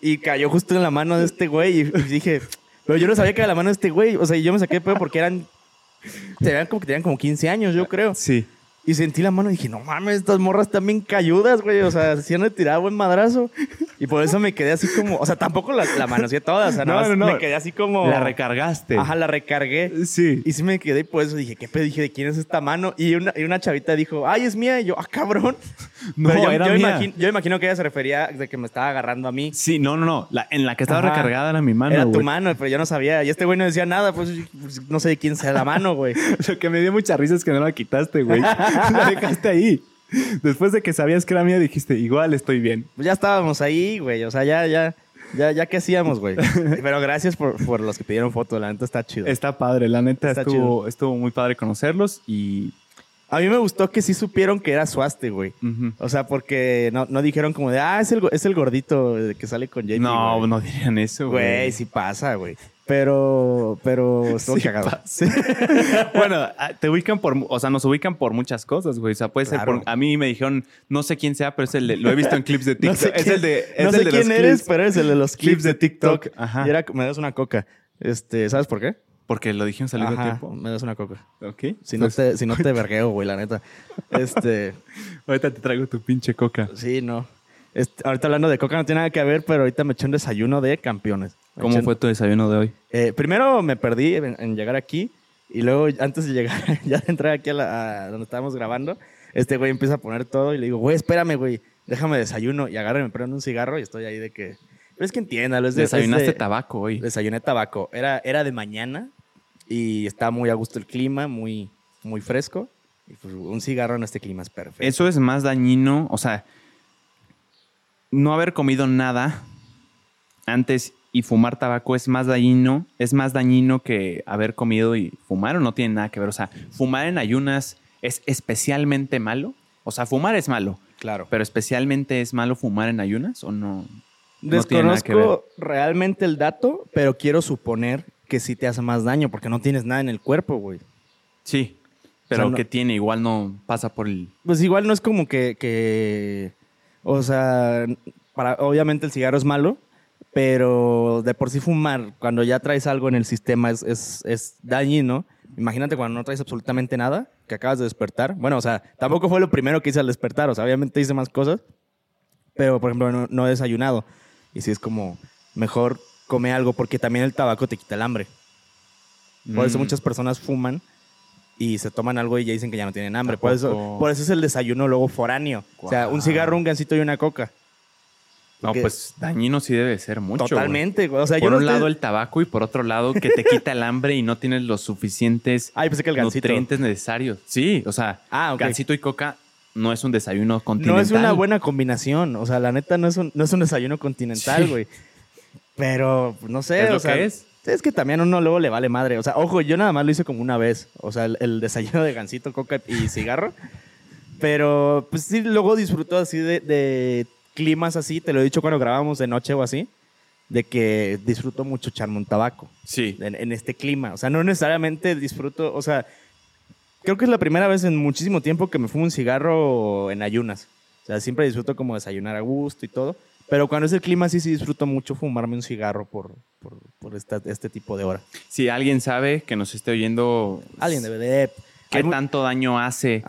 y cayó justo en la mano de este güey y, dije, pero yo no sabía que era la mano de este güey. O sea, yo me saqué de pedo porque eran, tenían como que tenían como 15 años, yo creo. Sí. Y sentí la mano y dije, no mames, estas morras también cayudas, güey. O sea, si han tirado buen madrazo. Y por eso me quedé así como, o sea, tampoco la, la manoseé toda, o sea, no, no, no, me quedé así como. La recargaste. Ajá, la recargué. Sí. Y sí me quedé y por eso dije, ¿qué pedo? Dije, ¿de quién es esta mano? Y una, y una chavita dijo, ay, es mía. Y yo, ah, cabrón. *laughs* No, yo, era yo, mía. Imagino, yo imagino que ella se refería de que me estaba agarrando a mí. Sí, no, no, no. La, en la que estaba recargada era mi mano. Era tu mano, pero yo no sabía. Y este güey no decía nada, pues, pues no sé de quién sea la mano, güey. *laughs* Lo que me dio mucha risa es que no la quitaste, güey. *laughs* *laughs* la dejaste ahí. Después de que sabías que era mía, dijiste, igual estoy bien. Pues ya estábamos ahí, güey. O sea, ya, ya. Ya, ya que hacíamos, güey. *laughs* Pero gracias por, por, los que pidieron foto. La neta está chido. Está padre. La neta estuvo, estuvo muy padre conocerlos y a mí me gustó que sí supieron que era Suaste, güey. O sea, porque no, no, dijeron como de, ah, es el, es el gordito que sale con. No, no dirían eso, güey. Güey, sí pasa, güey. Pero, pero *laughs* estuvo cagado. *laughs* bueno, ah, te ubican por, o sea, nos ubican por muchas cosas, güey. O sea, puede ser por, a mí me dijeron, no sé quién sea, pero es el de, lo he visto en clips de TikTok. *laughs* no sé es el de, no sé quién eres, pero es el de los clips, de TikTok. Ajá. Y era, me das una coca. Este, ¿sabes por qué? Porque lo dijimos al mismo tiempo. Me das una coca. Ok. Si no, pues te, si no te vergueo, güey, la neta. Este. ahorita te traigo tu pinche coca. Sí, no. Este, ahorita hablando de coca no tiene nada que ver, pero ahorita me eché un desayuno de campeones. ¿Cómo fue tu desayuno de hoy? Eh, primero me perdí en, llegar aquí y luego antes de llegar, *laughs* ya de entrar aquí a, donde estábamos grabando, este güey empieza a poner todo y le digo, güey, espérame, güey, déjame desayuno. Y agarra y me prendo un cigarro y estoy ahí de que pero es que entiéndalo. Es de, Desayunaste tabaco hoy. Desayuné tabaco. Era, era de mañana y está muy a gusto el clima, muy, muy fresco. Y pues un cigarro en este clima es perfecto. Eso es más dañino, o sea, no haber comido nada antes y fumar tabaco es más dañino, es más dañino que haber comido y fumar o no tiene nada que ver. O sea, fumar en ayunas es especialmente malo. O sea, fumar es malo. Claro. Pero especialmente es malo fumar en ayunas o no. Desconozco realmente el dato, pero quiero suponer que sí te hace más daño porque no tienes nada en el cuerpo, güey. Sí, pero que tiene, igual no pasa por el... Pues igual no es como que, que... O sea, para, obviamente el cigarro es malo, pero de por sí fumar, cuando ya traes algo en el sistema es, es, es dañino. Imagínate cuando no traes absolutamente nada, que acabas de despertar. Bueno, o sea, tampoco fue lo primero que hice al despertar, o sea, obviamente hice más cosas, pero por ejemplo no, he desayunado. Y si es como, mejor come algo porque también el tabaco te quita el hambre. Por eso mm. muchas personas fuman y se toman algo y ya dicen que ya no tienen hambre. Por eso, por eso es el desayuno luego foráneo. O sea, un cigarro, un gansito y una coca. No, pues dañino sí debe ser mucho. Totalmente, O sea, por un lado el tabaco y por otro lado que te quita el hambre y no tienes los suficientes nutrientes necesarios. Sí, o sea, ah, gansito y coca no es un desayuno continental. No es una buena combinación. O sea, la neta no es un, no es un desayuno continental, güey. Pero, no sé. ¿Es lo que es? Es que también uno luego le vale madre. O sea, ojo, yo nada más lo hice como una vez. O sea, el, desayuno de gansito, coca y cigarro. Pero, pues sí, luego disfruto así de climas así, te lo he dicho cuando grabamos de noche o así, de que disfruto mucho echarme un tabaco. Sí. En, este clima. O sea, no necesariamente disfruto, o sea, creo que es la primera vez en muchísimo tiempo que me fumo un cigarro en ayunas. O sea, siempre disfruto como desayunar a gusto y todo. Pero cuando es el clima, sí, sí disfruto mucho fumarme un cigarro por, por, este tipo de hora. Si alguien sabe que nos esté oyendo. Alguien debe de. ¿Qué tanto daño hace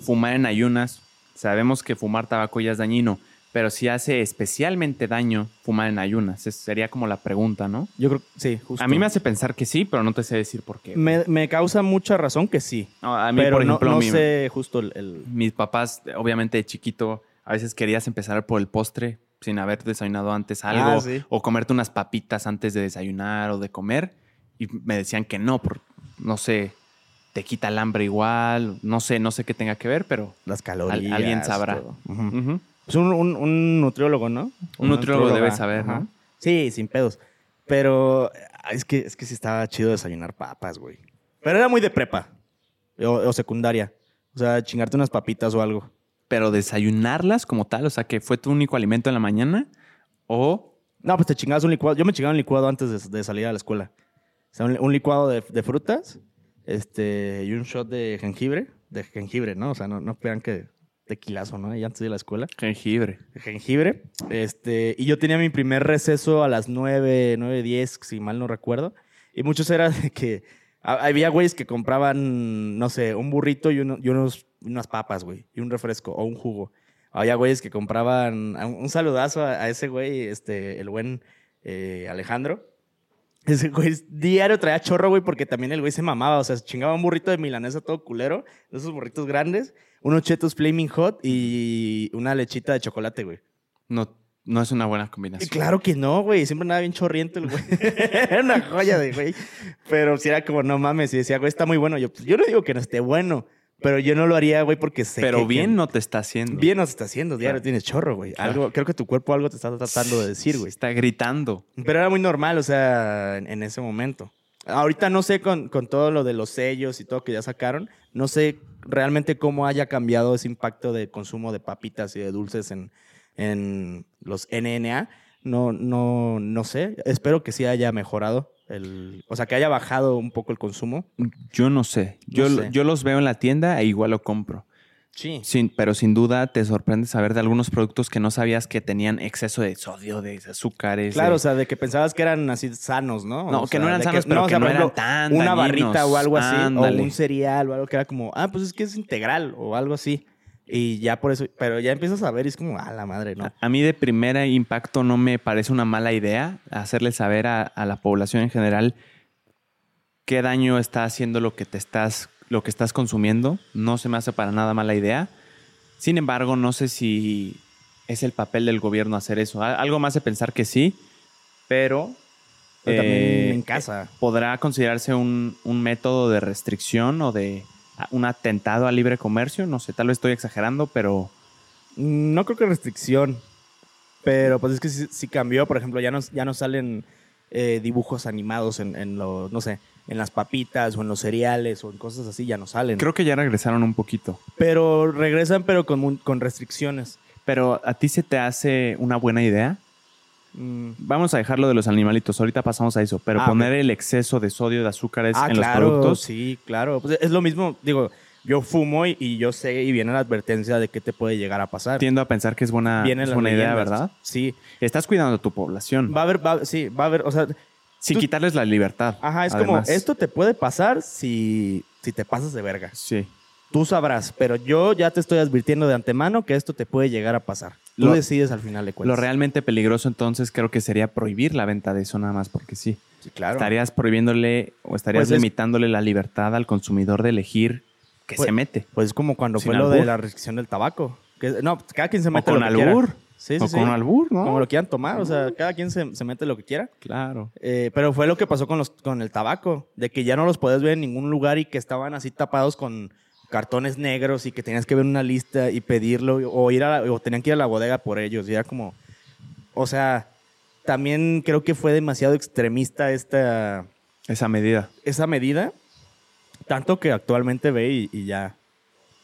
fumar en ayunas? Sabemos que fumar tabaco ya es dañino pero si hace especialmente daño fumar en ayunas. Esa sería como la pregunta, ¿no? Yo creo que sí, justo. A mí me hace pensar que sí, pero no te sé decir por qué. Me, causa mucha razón que sí. a mí, por ejemplo, no, sé justo el, Mis papás, obviamente de chiquito, a veces querías empezar por el postre sin haber desayunado antes algo. Ah, o comerte unas papitas antes de desayunar o de comer. Y me decían que no, por, no sé, te quita el hambre igual. No sé, no sé qué tenga que ver, pero... Las calorías. alguien sabrá. Es un, un, nutriólogo, ¿no? Un, nutriólogo debe saber, ¿no? Sí, sin pedos. Pero es que, es que sí estaba chido desayunar papas, güey. Pero era muy de prepa o, secundaria. O sea, chingarte unas papitas o algo. Pero desayunarlas como tal, o sea, que fue tu único alimento en la mañana o... No, pues te chingabas un licuado. Yo me chingaba un licuado antes de, salir a la escuela. O sea, un, licuado de, frutas este, y un shot de jengibre. De jengibre, ¿no? O sea, no, no esperan que tequilazo, ¿no? Y antes de la escuela. Jengibre. Jengibre. Este, y yo tenía mi primer receso a las 9, 9, 10, si mal no recuerdo. Y muchos eran de que había güeyes que compraban, no sé, un burrito y, uno, y unos, unas papas, güey, y un refresco o un jugo. Había güeyes que compraban, un saludazo a, ese güey, este, el buen eh, Alejandro. Ese güey diario traía chorro, güey, porque también el güey se mamaba. O sea, se chingaba un burrito de milanesa todo culero, de esos burritos grandes unos chetos Flaming Hot y una lechita de chocolate, güey. No, no es una buena combinación. Claro que no, güey. Siempre andaba bien chorriento el güey. *laughs* era una joya de güey. Pero si era como, no mames. Y decía, güey, está muy bueno. Yo, pues, yo no digo que no esté bueno. Pero yo no lo haría, güey, porque sé Pero bien no te está haciendo. Bien no te está haciendo. Diario tienes chorro, güey. Algo, creo que tu cuerpo algo te está tratando de decir, güey. Está gritando. Pero era muy normal, o sea, en, ese momento. Ahorita no sé con, con todo lo de los sellos y todo que ya sacaron. No sé realmente cómo haya cambiado ese impacto de consumo de papitas y de dulces en, en los NNA. No, no, no sé. Espero que sí haya mejorado. El, o sea, que haya bajado un poco el consumo. Yo no sé. Yo, yo los veo en la tienda e igual lo compro. Sí. pero sin duda te sorprende saber de algunos productos que no sabías que tenían exceso de sodio, de azúcares. Claro, o sea, de que pensabas que eran así sanos, ¿no? No, que no eran sanos, pero que no eran tan Una barrita o algo así, o un cereal o algo que era como, ah, pues es que es integral o algo así. Y ya por eso, pero ya empiezas a ver y es como, ah, la madre, ¿no? A, mí de primera impacto no me parece una mala idea hacerle saber a, a la población en general qué daño está haciendo lo que te estás lo que estás consumiendo. No se me hace para nada mala idea. Sin embargo, no sé si es el papel del gobierno hacer eso. Algo más de pensar que sí, pero, también eh, en casa. ¿Podrá considerarse un, método de restricción o de un atentado al libre comercio? No sé, tal vez estoy exagerando, pero... No creo que restricción, pero pues es que si, cambió. Por ejemplo, ya no, ya no salen eh, dibujos animados en, en los, no sé, en las papitas o en los cereales o en cosas así ya no salen. Creo que ya regresaron un poquito. Pero regresan pero con, con restricciones. Pero ¿a ti se te hace una buena idea? Mm. Vamos a dejarlo de los animalitos, ahorita pasamos a eso, pero Ah, poner el exceso de sodio, de azúcares Ah, en claro, los productos. sí, claro. Pues es lo mismo, digo, yo fumo y, y yo sé y viene la advertencia de qué te puede llegar a pasar. Tiendo a pensar que es buena, es buena idea. ¿verdad? Sí. Estás cuidando a tu población Va a haber, va- sí, va a haber, o sea, sin tú- quitarles la libertad. ajá, es además. como, esto te puede pasar si, si te pasas de verga. Sí. Tú sabrás, pero yo ya te estoy advirtiendo de antemano que esto te puede llegar a pasar. Tú Lo- decides al final de cuentas. Lo realmente peligroso entonces creo que sería prohibir la venta de eso nada más porque sí. Sí, claro. Estarías prohibiéndole o estarías Pues es- limitándole la libertad al consumidor de elegir qué Pues- se mete. Pues es como cuando Sin fue lo de la restricción del tabaco. Que, no, cada quien se O mete con lo que quiera. albur. Sí, sí, o con albur, ¿no? Como lo quieran tomar, o sea, cada quien se, se mete lo que quiera. Claro. Eh, pero fue lo que pasó con, los, con el tabaco, de que ya no los podías ver en ningún lugar y que estaban así tapados con cartones negros y que tenías que ver una lista y pedirlo o ir a la- o tenían que ir a la bodega por ellos. Y era como, o sea, también creo que fue demasiado extremista esta, Esa medida. esa medida, tanto que actualmente ve y, y ya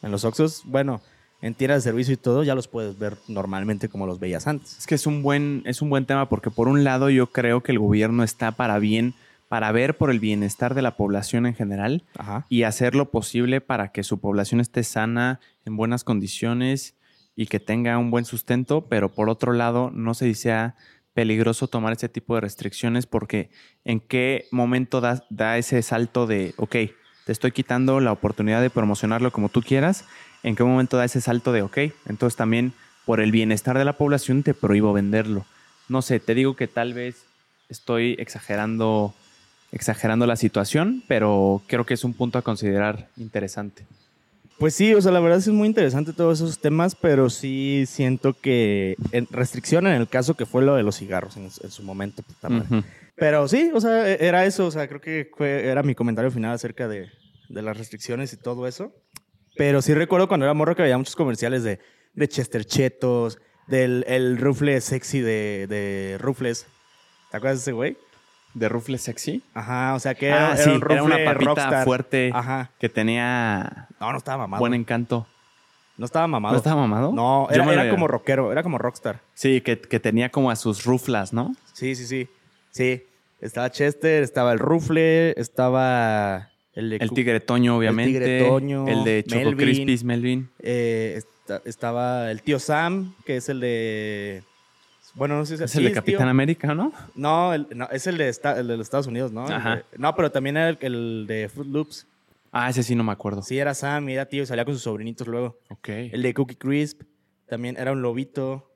en los Oxxos, bueno, en tiendas de servicio y todo, ya los puedes ver normalmente como los veías antes. Es que es un buen, es un buen tema porque por un lado yo creo que el gobierno está para bien, para ver por el bienestar de la población en general Ajá. y hacer lo posible para que su población esté sana, en buenas condiciones y que tenga un buen sustento, pero por otro lado no se sea peligroso tomar ese tipo de restricciones porque en qué momento da, da ese salto de, ok, te estoy quitando la oportunidad de promocionarlo como tú quieras, en qué momento da ese salto de, ok, entonces también por el bienestar de la población te prohíbo venderlo. No sé, te digo que tal vez estoy exagerando exagerando la situación, pero creo que es un punto a considerar interesante. Pues sí, o sea, la verdad es muy interesante todos esos temas, pero sí siento que en restricción en el caso que fue lo de los cigarros en, en su momento. puta madre. Pero sí, o sea, e- era eso, o sea, creo que fue- era mi comentario final acerca de, de las restricciones y todo eso. Pero sí recuerdo cuando era morro que había muchos comerciales de, de Chester Chetos, del el rufle sexy de, de Rufles. ¿Te acuerdas de ese güey? ¿De rufle sexy? Ajá, o sea, que era, ah, era sí, un era una papita rockstar. fuerte Ajá. que tenía No, no estaba mamado. buen encanto. No estaba mamado. ¿No estaba mamado? No, era, era como rockero, era como rockstar. Sí, que, que tenía como a sus ruflas, ¿no? Sí, sí, sí. Sí. Estaba Chester, estaba el Rufle, estaba el de El tigre Toño, obviamente. Tigre Toño, El de Choco Melvin. Crispies, Melvin. eh, esta- estaba el tío Sam, que es el de. Bueno, no sé si Es el de tío. Capitán América, ¿no? No, el- no, es el de, esta- el de los Estados Unidos, ¿no? Ajá. de- no, pero también era el, el de Fruit Loops. Ah, ese sí no me acuerdo. Sí, era Sam era tío salía con sus sobrinitos luego. Ok. El de Cookie Crisp también era un lobito.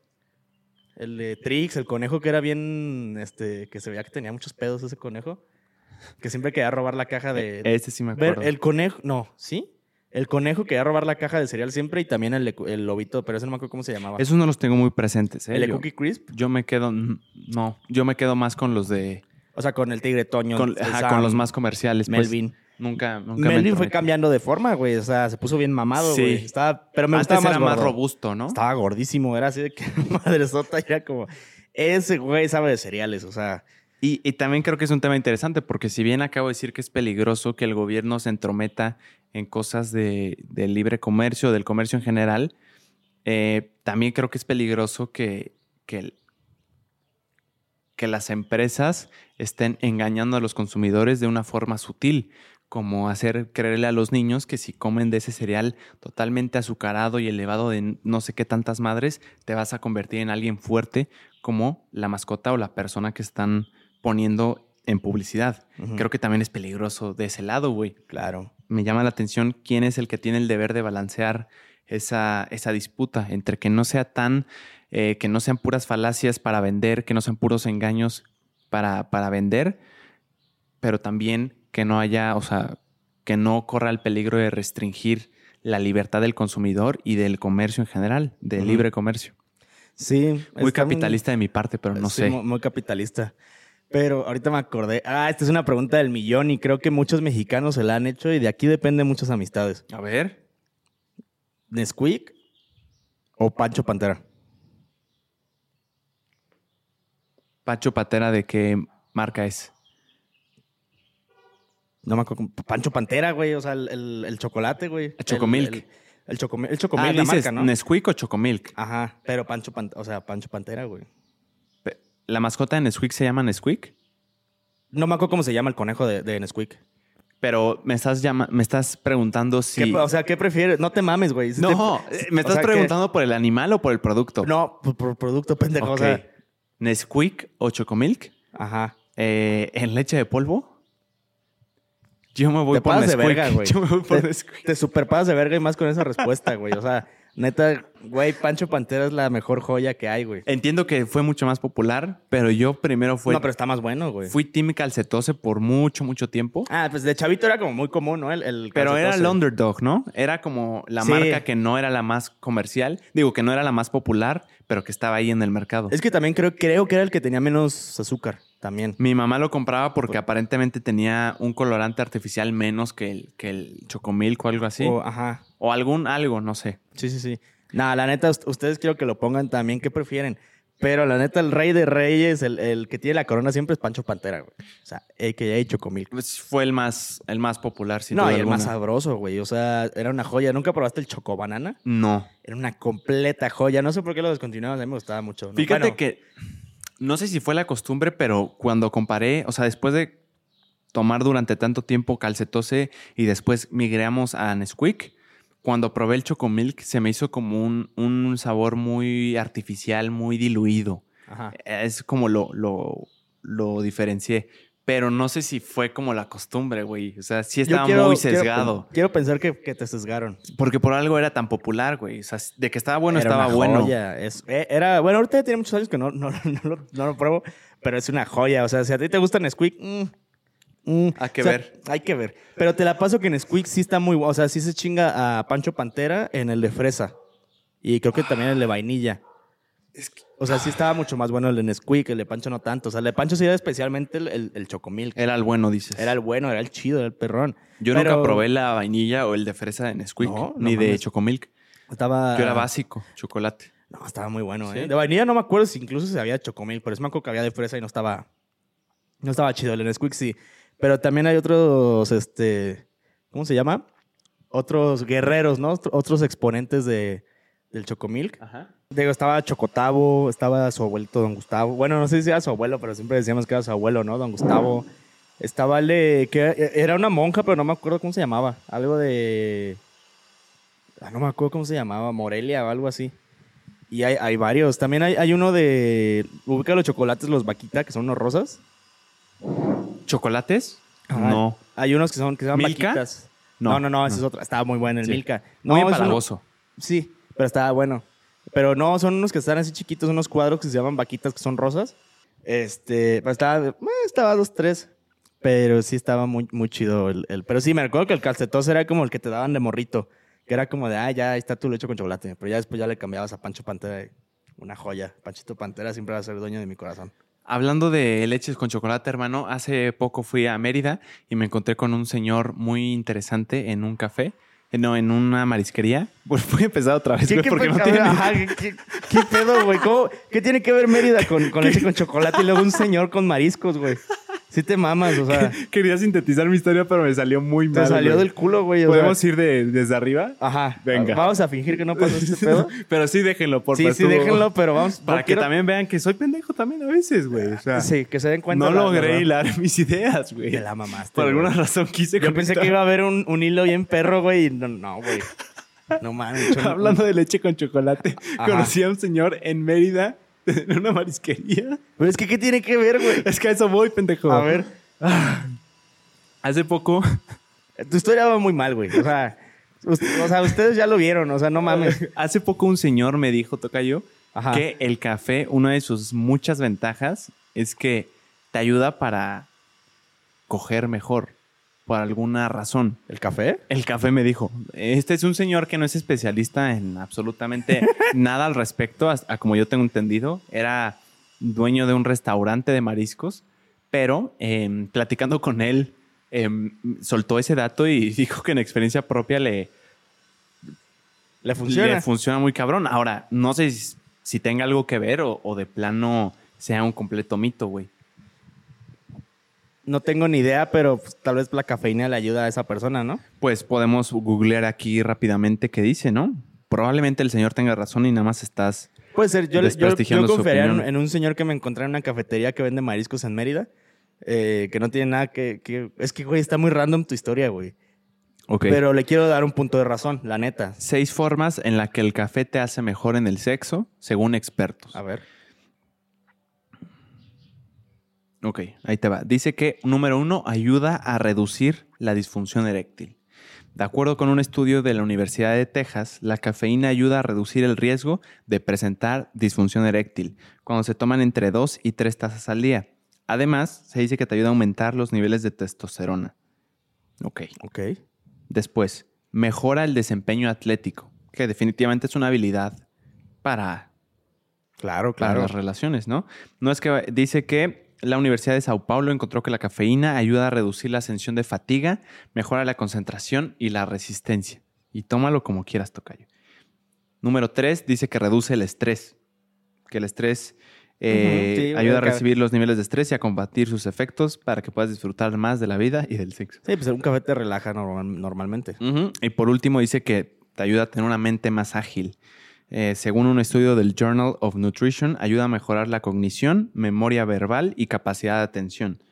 El de Trix, el conejo que era bien, este, que se veía que tenía muchos pedos ese conejo. Que siempre quería robar la caja de... Ese sí me Ver, acuerdo. el conejo, no, ¿sí? El conejo quería robar la caja de cereal siempre y también el, el lobito, pero ese no me acuerdo cómo se llamaba. Esos no los tengo muy presentes, ¿eh? el de Yo- Cookie Crisp, Yo me quedo, no, yo me quedo más con los de, o sea, con el tigre Toño. con, ajá, Sam, con los más comerciales. pues. Melvin. nunca, nunca me Melvin fue cambiando de forma, güey. O sea, se puso bien mamado, Sí. güey. Estaba, pero me Antes gustaba más era más robusto, ¿no? Estaba gordísimo, era así de que *laughs* madresota, era como, ese güey sabe de cereales, o sea, Y, y también creo que es un tema interesante porque si bien acabo de decir que es peligroso que el gobierno se entrometa en cosas de, del libre comercio, del comercio en general, eh, también creo que es peligroso que, que, que las empresas estén engañando a los consumidores de una forma sutil, como hacer creerle a los niños que si comen de ese cereal totalmente azucarado y elevado de no sé qué tantas madres, te vas a convertir en alguien fuerte como la mascota o la persona que están poniendo en publicidad. Creo que también es peligroso de ese lado, güey. claro. Me llama la atención quién es el que tiene el deber de balancear esa, esa disputa entre que no sea tan, eh, que no sean puras falacias para vender, que no sean puros engaños para, para vender, pero también que no haya, o sea, que no corra el peligro de restringir la libertad del consumidor y del comercio en general, del libre comercio. Sí. Muy capitalista de mi parte, pero no sí, sé. Muy, muy capitalista. Pero ahorita me acordé, ah, esta es una pregunta del millón y creo que muchos mexicanos se la han hecho y de aquí dependen muchas amistades. A ver. ¿Nesquik o Pancho Pantera? Pacho Patera, ¿de qué marca es? No me acuerdo. Pancho Pantera, güey, o sea, el, el- el chocolate, güey. El Chocomilk. El, el, Chocomilk, el Chocomilk, ah, la dices marca, ¿no? Nesquik o Chocomilk. Ajá, pero Pancho Pantera, o sea, Pancho Pantera, güey. ¿La mascota de Nesquik se llama Nesquik? No me acuerdo cómo se llama el conejo de, de Nesquik. Pero me estás, llama me estás preguntando si... ¿Qué- o sea, ¿qué prefieres? No te mames, güey. Si no, te- eh, me o estás que- preguntando por el animal o por el producto. No, por, por producto, pendejo. o Ok. sea, Nesquik o Chocomilk ajá. eh, en leche de polvo. Yo me voy Te por Nesquik. verga, güey. *laughs* Yo me voy por Te, Nesquik. te superpasas de verga y más con esa respuesta, güey. O sea, neta, güey, Pancho Pantera es la mejor joya que hay, güey. Entiendo que fue mucho más popular, pero yo primero fui, no, pero está más bueno, güey. fui Team Calcetose por mucho, mucho tiempo. Ah, pues de chavito era como muy común, ¿no? El, el Pero era el underdog, ¿no? Era como la Sí. marca que no era la más comercial. Digo, que no era la más popular, pero que estaba ahí en el mercado. Es que también creo, creo que era el que tenía menos azúcar, también. Mi mamá lo compraba porque aparentemente tenía un colorante artificial menos que el, que el chocomilk o algo así. O- O, ajá. algún algo, no sé. Sí, sí, sí. Nada, la neta, ust- ustedes quiero que lo pongan también, ¿qué prefieren? Pero la neta, el rey de reyes, el, el que tiene la corona siempre es Pancho Pantera, güey. O sea, a.k.a. Chocomilk. Pues fue el más, el más popular, sin no, duda y el alguna. más sabroso, güey. O sea, era una joya. ¿Nunca probaste el chocobanana? No. Era una completa joya. No sé por qué lo descontinuaron, a mí me gustaba mucho. ¿no? Fíjate Bueno, que no sé si fue la costumbre, pero cuando comparé, o sea, después de tomar durante tanto tiempo calcetose y después migramos a Nesquik, cuando probé el chocomilk se me hizo como un, un sabor muy artificial, muy diluido. Ajá. Es como lo, lo, lo diferencié. Pero no sé si fue como la costumbre, güey. O sea, sí estaba quiero- muy sesgado. Quiero, pensar que, que te sesgaron. Porque por algo era tan popular, güey. O sea, de que estaba bueno, Era estaba una bueno. joya. Es- eh, era, bueno, ahorita ya tiene muchos años que no, no, *laughs* no lo, no lo pruebo, pero es una joya. O sea, si a ti te gusta Nesquik, mm, mm, Hay que o sea, ver. Hay que ver. Pero te la paso que Nesquik sí está muy bueno. O sea, sí se chinga a Pancho Pantera en el de fresa. Y creo que también el de vainilla. O sea, sí estaba mucho más bueno el de Nesquik, el de Pancho no tanto. O sea, el de Pancho sí era especialmente el, el, el Chocomilk. Era el bueno, dices. Era el bueno, era el chido, era el perrón. Yo Pero nunca probé la vainilla o el de fresa de Nesquik, No, no ni de mames. chocomilk. Estaba... Yo era básico, chocolate. No, estaba muy bueno, ¿Sí? ¿eh? De vainilla no me acuerdo si incluso si había chocomil, pero es me acuerdo que había de fresa y no estaba. No estaba chido. El Nesquik sí. Pero también hay otros, este. ¿Cómo se llama? Otros guerreros, ¿no? Otro- Otros exponentes de, del chocomilk. Ajá. Digo, estaba Chocotavo, estaba su abuelito Don Gustavo. Bueno, no sé si era su abuelo, pero siempre decíamos que era su abuelo, ¿no? Don Gustavo. Estaba el de- que era una monja, pero no me acuerdo cómo se llamaba. Algo de. Ah, no me acuerdo cómo se llamaba, Morelia o algo así. Y hay, hay varios. También hay, hay uno de. Ubica los chocolates, los vaquita, que son unos rosas. ¿Chocolates? Ajá. No. Hay unos que son, que son ¿Milka? vaquitas. No, No, no, no, ese es otro. Estaba muy bueno el Sí. Milka. Muy No, empalagoso. Sí, pero estaba bueno. Pero no, son unos que están así chiquitos, unos cuadros que se llaman vaquitas que son rosas. Este, pero estaba, eh, estaba dos, tres. Pero sí estaba muy, muy chido el, Pero sí, me recuerdo que el calcetos era como el que te daban de morrito. Que era como de, ah, ya está tu leche con chocolate. Pero ya después ya le cambiabas a Pancho Pantera. Una joya. Panchito Pantera siempre va a ser dueño de mi corazón. Hablando de leches con chocolate, hermano, hace poco fui a Mérida y me encontré con un señor muy interesante en un café. Eh, No, en una marisquería. *laughs* Pues voy a empezar otra vez, güey, porque no tiene... ajá, ¿qué, qué- qué pedo, güey? ¿Cómo- ¿Qué tiene que ver Mérida con, con *laughs* leche con chocolate y luego un señor con mariscos, güey? Sí te mamas, o sea... *laughs* Quería sintetizar mi historia, pero me salió muy Te salió del culo, güey. o ¿Podemos sea. ir de- desde arriba? Ajá. Venga. Vamos a fingir que no pasó este *laughs* pedo. pero sí déjenlo, por sí, favor. sí, déjenlo, pero vamos. *laughs* Para que quiero- también vean que soy pendejo también a veces, güey. O sea, Sí, que se den cuenta. no la- logré la- hilar mis ideas, güey. Te la mamaste. Por güey. alguna razón quise Yo pensé que iba a haber un, un hilo bien perro, güey. y No, no, güey. No mames. Hablando de leche con chocolate, Ajá. conocí a un señor en Mérida, *laughs* en una marisquería. Pero es que, ¿qué tiene que ver, güey? Es que a eso voy, pendejo. A ver. Hace poco, Tu historia va muy mal, güey. O sea, us- o sea, ustedes ya lo vieron. O sea, no mames. *laughs* hace poco un señor me dijo, Tocayo, Ajá. que el café, una de sus muchas ventajas es que te ayuda para coger mejor, por alguna razón. ¿El café? El café me dijo, este es un señor que no es especialista en absolutamente *laughs* nada al respecto, a, como yo tengo entendido, era dueño de un restaurante de mariscos, pero em, platicando con él, em, soltó ese dato y *laughs* dijo que en experiencia propia le, ¿Le funciona? le funciona muy cabrón. Ahora, no sé si, si tenga algo que ver o, o de plano sea un completo mito, güey. No tengo ni idea, pero pues, tal vez la cafeína le ayuda a esa persona, ¿no? Pues podemos googlear aquí rápidamente qué dice, ¿no? Probablemente el señor tenga razón y nada más estás Puede ser. Yo, yo, yo confiaría en, un señor que me encontré en una cafetería que vende mariscos en Mérida. Eh, que no tiene nada que, que... Es que, güey, está muy random tu historia, güey. Pero le quiero dar un punto de razón, la neta. Seis formas en las que el café te hace mejor en el sexo, según expertos. A ver. Ok, ahí te va. Dice que, número uno, ayuda a reducir la disfunción eréctil. De acuerdo con un estudio de la Universidad de Texas, la cafeína ayuda a reducir el riesgo de presentar disfunción eréctil cuando se toman entre dos y tres tazas al día. Además, se dice que te ayuda a aumentar los niveles de testosterona. Ok. Ok. Después, mejora el desempeño atlético, que definitivamente es una habilidad para, claro, claro. las relaciones, ¿no? No es que dice que la Universidad de Sao Paulo encontró que la cafeína ayuda a reducir la sensación de fatiga, mejora la concentración y la resistencia. Y tómalo como quieras, Tocayo. Número tres, dice que reduce el estrés. Que el estrés eh, ayuda a recibir los niveles de estrés y a combatir sus efectos para que puedas disfrutar más de la vida y del sexo. Sí, pues un café te relaja normalmente. Y por último dice que te ayuda a tener una mente más ágil. Eh, según un estudio del Journal of Nutrition, ayuda a mejorar la cognición, memoria verbal y capacidad de atención.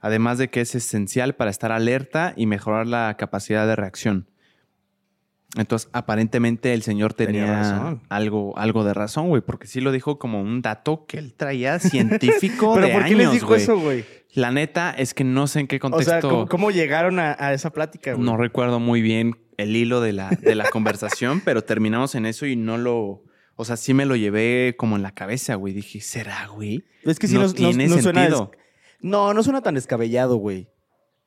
Además de que es esencial para estar alerta y mejorar la capacidad de reacción. Entonces, aparentemente el señor tenía, algo, algo de razón, güey, porque sí lo dijo como un dato que él traía científico *laughs* ¿Pero por qué les dijo eso, güey? La neta es que no sé en qué contexto. O sea, ¿cómo, llegaron a, esa plática, güey? No recuerdo muy bien el hilo de la, de la conversación, *laughs* pero terminamos en eso y no lo. O sea, sí me lo llevé como en la cabeza, güey. Dije, ¿será, güey? Es que si no, tiene sentido. no, no suena tan descabellado, güey.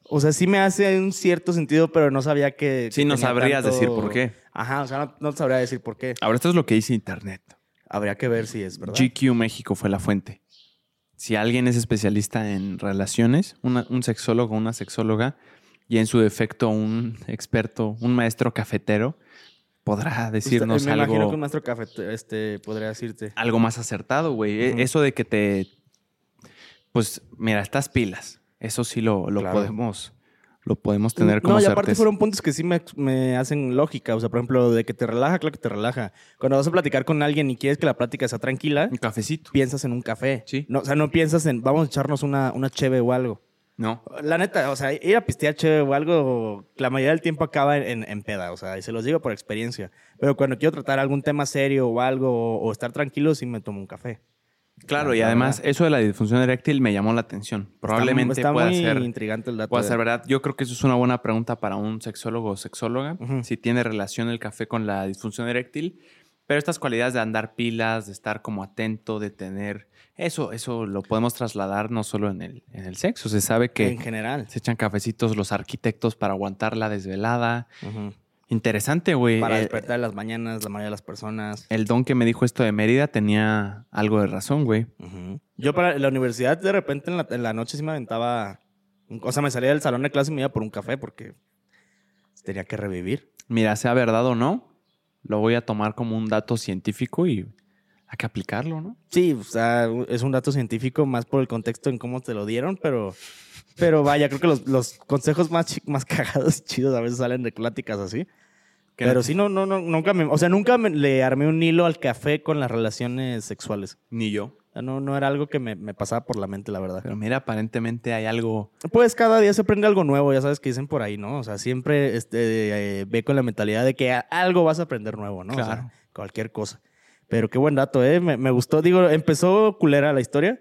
O sea, sí me hace un cierto sentido, pero no sabía que. Sí, no sabrías decir por qué. Ajá, o sea, no, sabría decir por qué. Ahora, esto es lo que dice Internet. Habría que ver si es verdad. GQ México fue la fuente. Si alguien es especialista en relaciones, un sexólogo, una sexóloga, y en su defecto un experto, un maestro cafetero, podrá decirnos me algo. Imagino que un maestro cafetero este, podría decirte. Algo más acertado, güey. E, eso de que te. Pues, mira, estas pilas eso sí lo, podemos lo podemos tener como No, y aparte fueron puntos que sí me, hacen lógica. O sea, por ejemplo, de que te relaja, claro que te relaja. Cuando vas a platicar con alguien y quieres que la plática sea tranquila... Un cafecito. Piensas en un café. Sí. No, o sea, no piensas en, vamos a echarnos una, una cheve o algo. No. La neta, o sea, ir a pistear cheve o algo, la mayoría del tiempo acaba en, en, peda. O sea, y se los digo por experiencia. Pero cuando quiero tratar algún tema serio o algo, o estar tranquilo, sí me tomo un café. Claro, y además eso de la disfunción eréctil me llamó la atención. Probablemente está, pueda muy ser intrigante el dato. Puede ser verdad. Yo creo que eso es una buena pregunta para un sexólogo o sexóloga, si tiene relación el café con la disfunción eréctil. Pero estas cualidades de andar pilas, de estar como atento, de tener eso, eso lo podemos trasladar no solo en el, en el sexo. Se sabe que en general se echan cafecitos los arquitectos para aguantar la desvelada. Interesante, güey. Para eh, despertar las mañanas, la mayoría de las personas. El don que me dijo esto de Mérida tenía algo de razón, güey. Yo para la universidad, de repente en la, noche sí me aventaba. O sea, me salía del salón de clase y me iba por un café porque tenía que revivir. Mira, sea verdad o no, lo voy a tomar como un dato científico y hay que aplicarlo, ¿no? Sí, o sea, es un dato científico más por el contexto en cómo te lo dieron, pero, pero vaya, creo que los, los consejos más, más *laughs* cagados chidos a veces salen de pláticas así. Pero sí, no, no, no, nunca me, o sea, nunca le armé un hilo al café con las relaciones sexuales. Ni yo. No, no era algo que me, pasaba por la mente, la verdad. Pero mira, aparentemente hay algo. Pues cada día se aprende algo nuevo, ya sabes que dicen por ahí, ¿no? O sea, siempre este, eh, ve con la mentalidad de que algo vas a aprender nuevo, ¿no? Claro. O sea, cualquier cosa. Pero qué buen dato, ¿eh? Me, gustó. Digo, empezó culera la historia,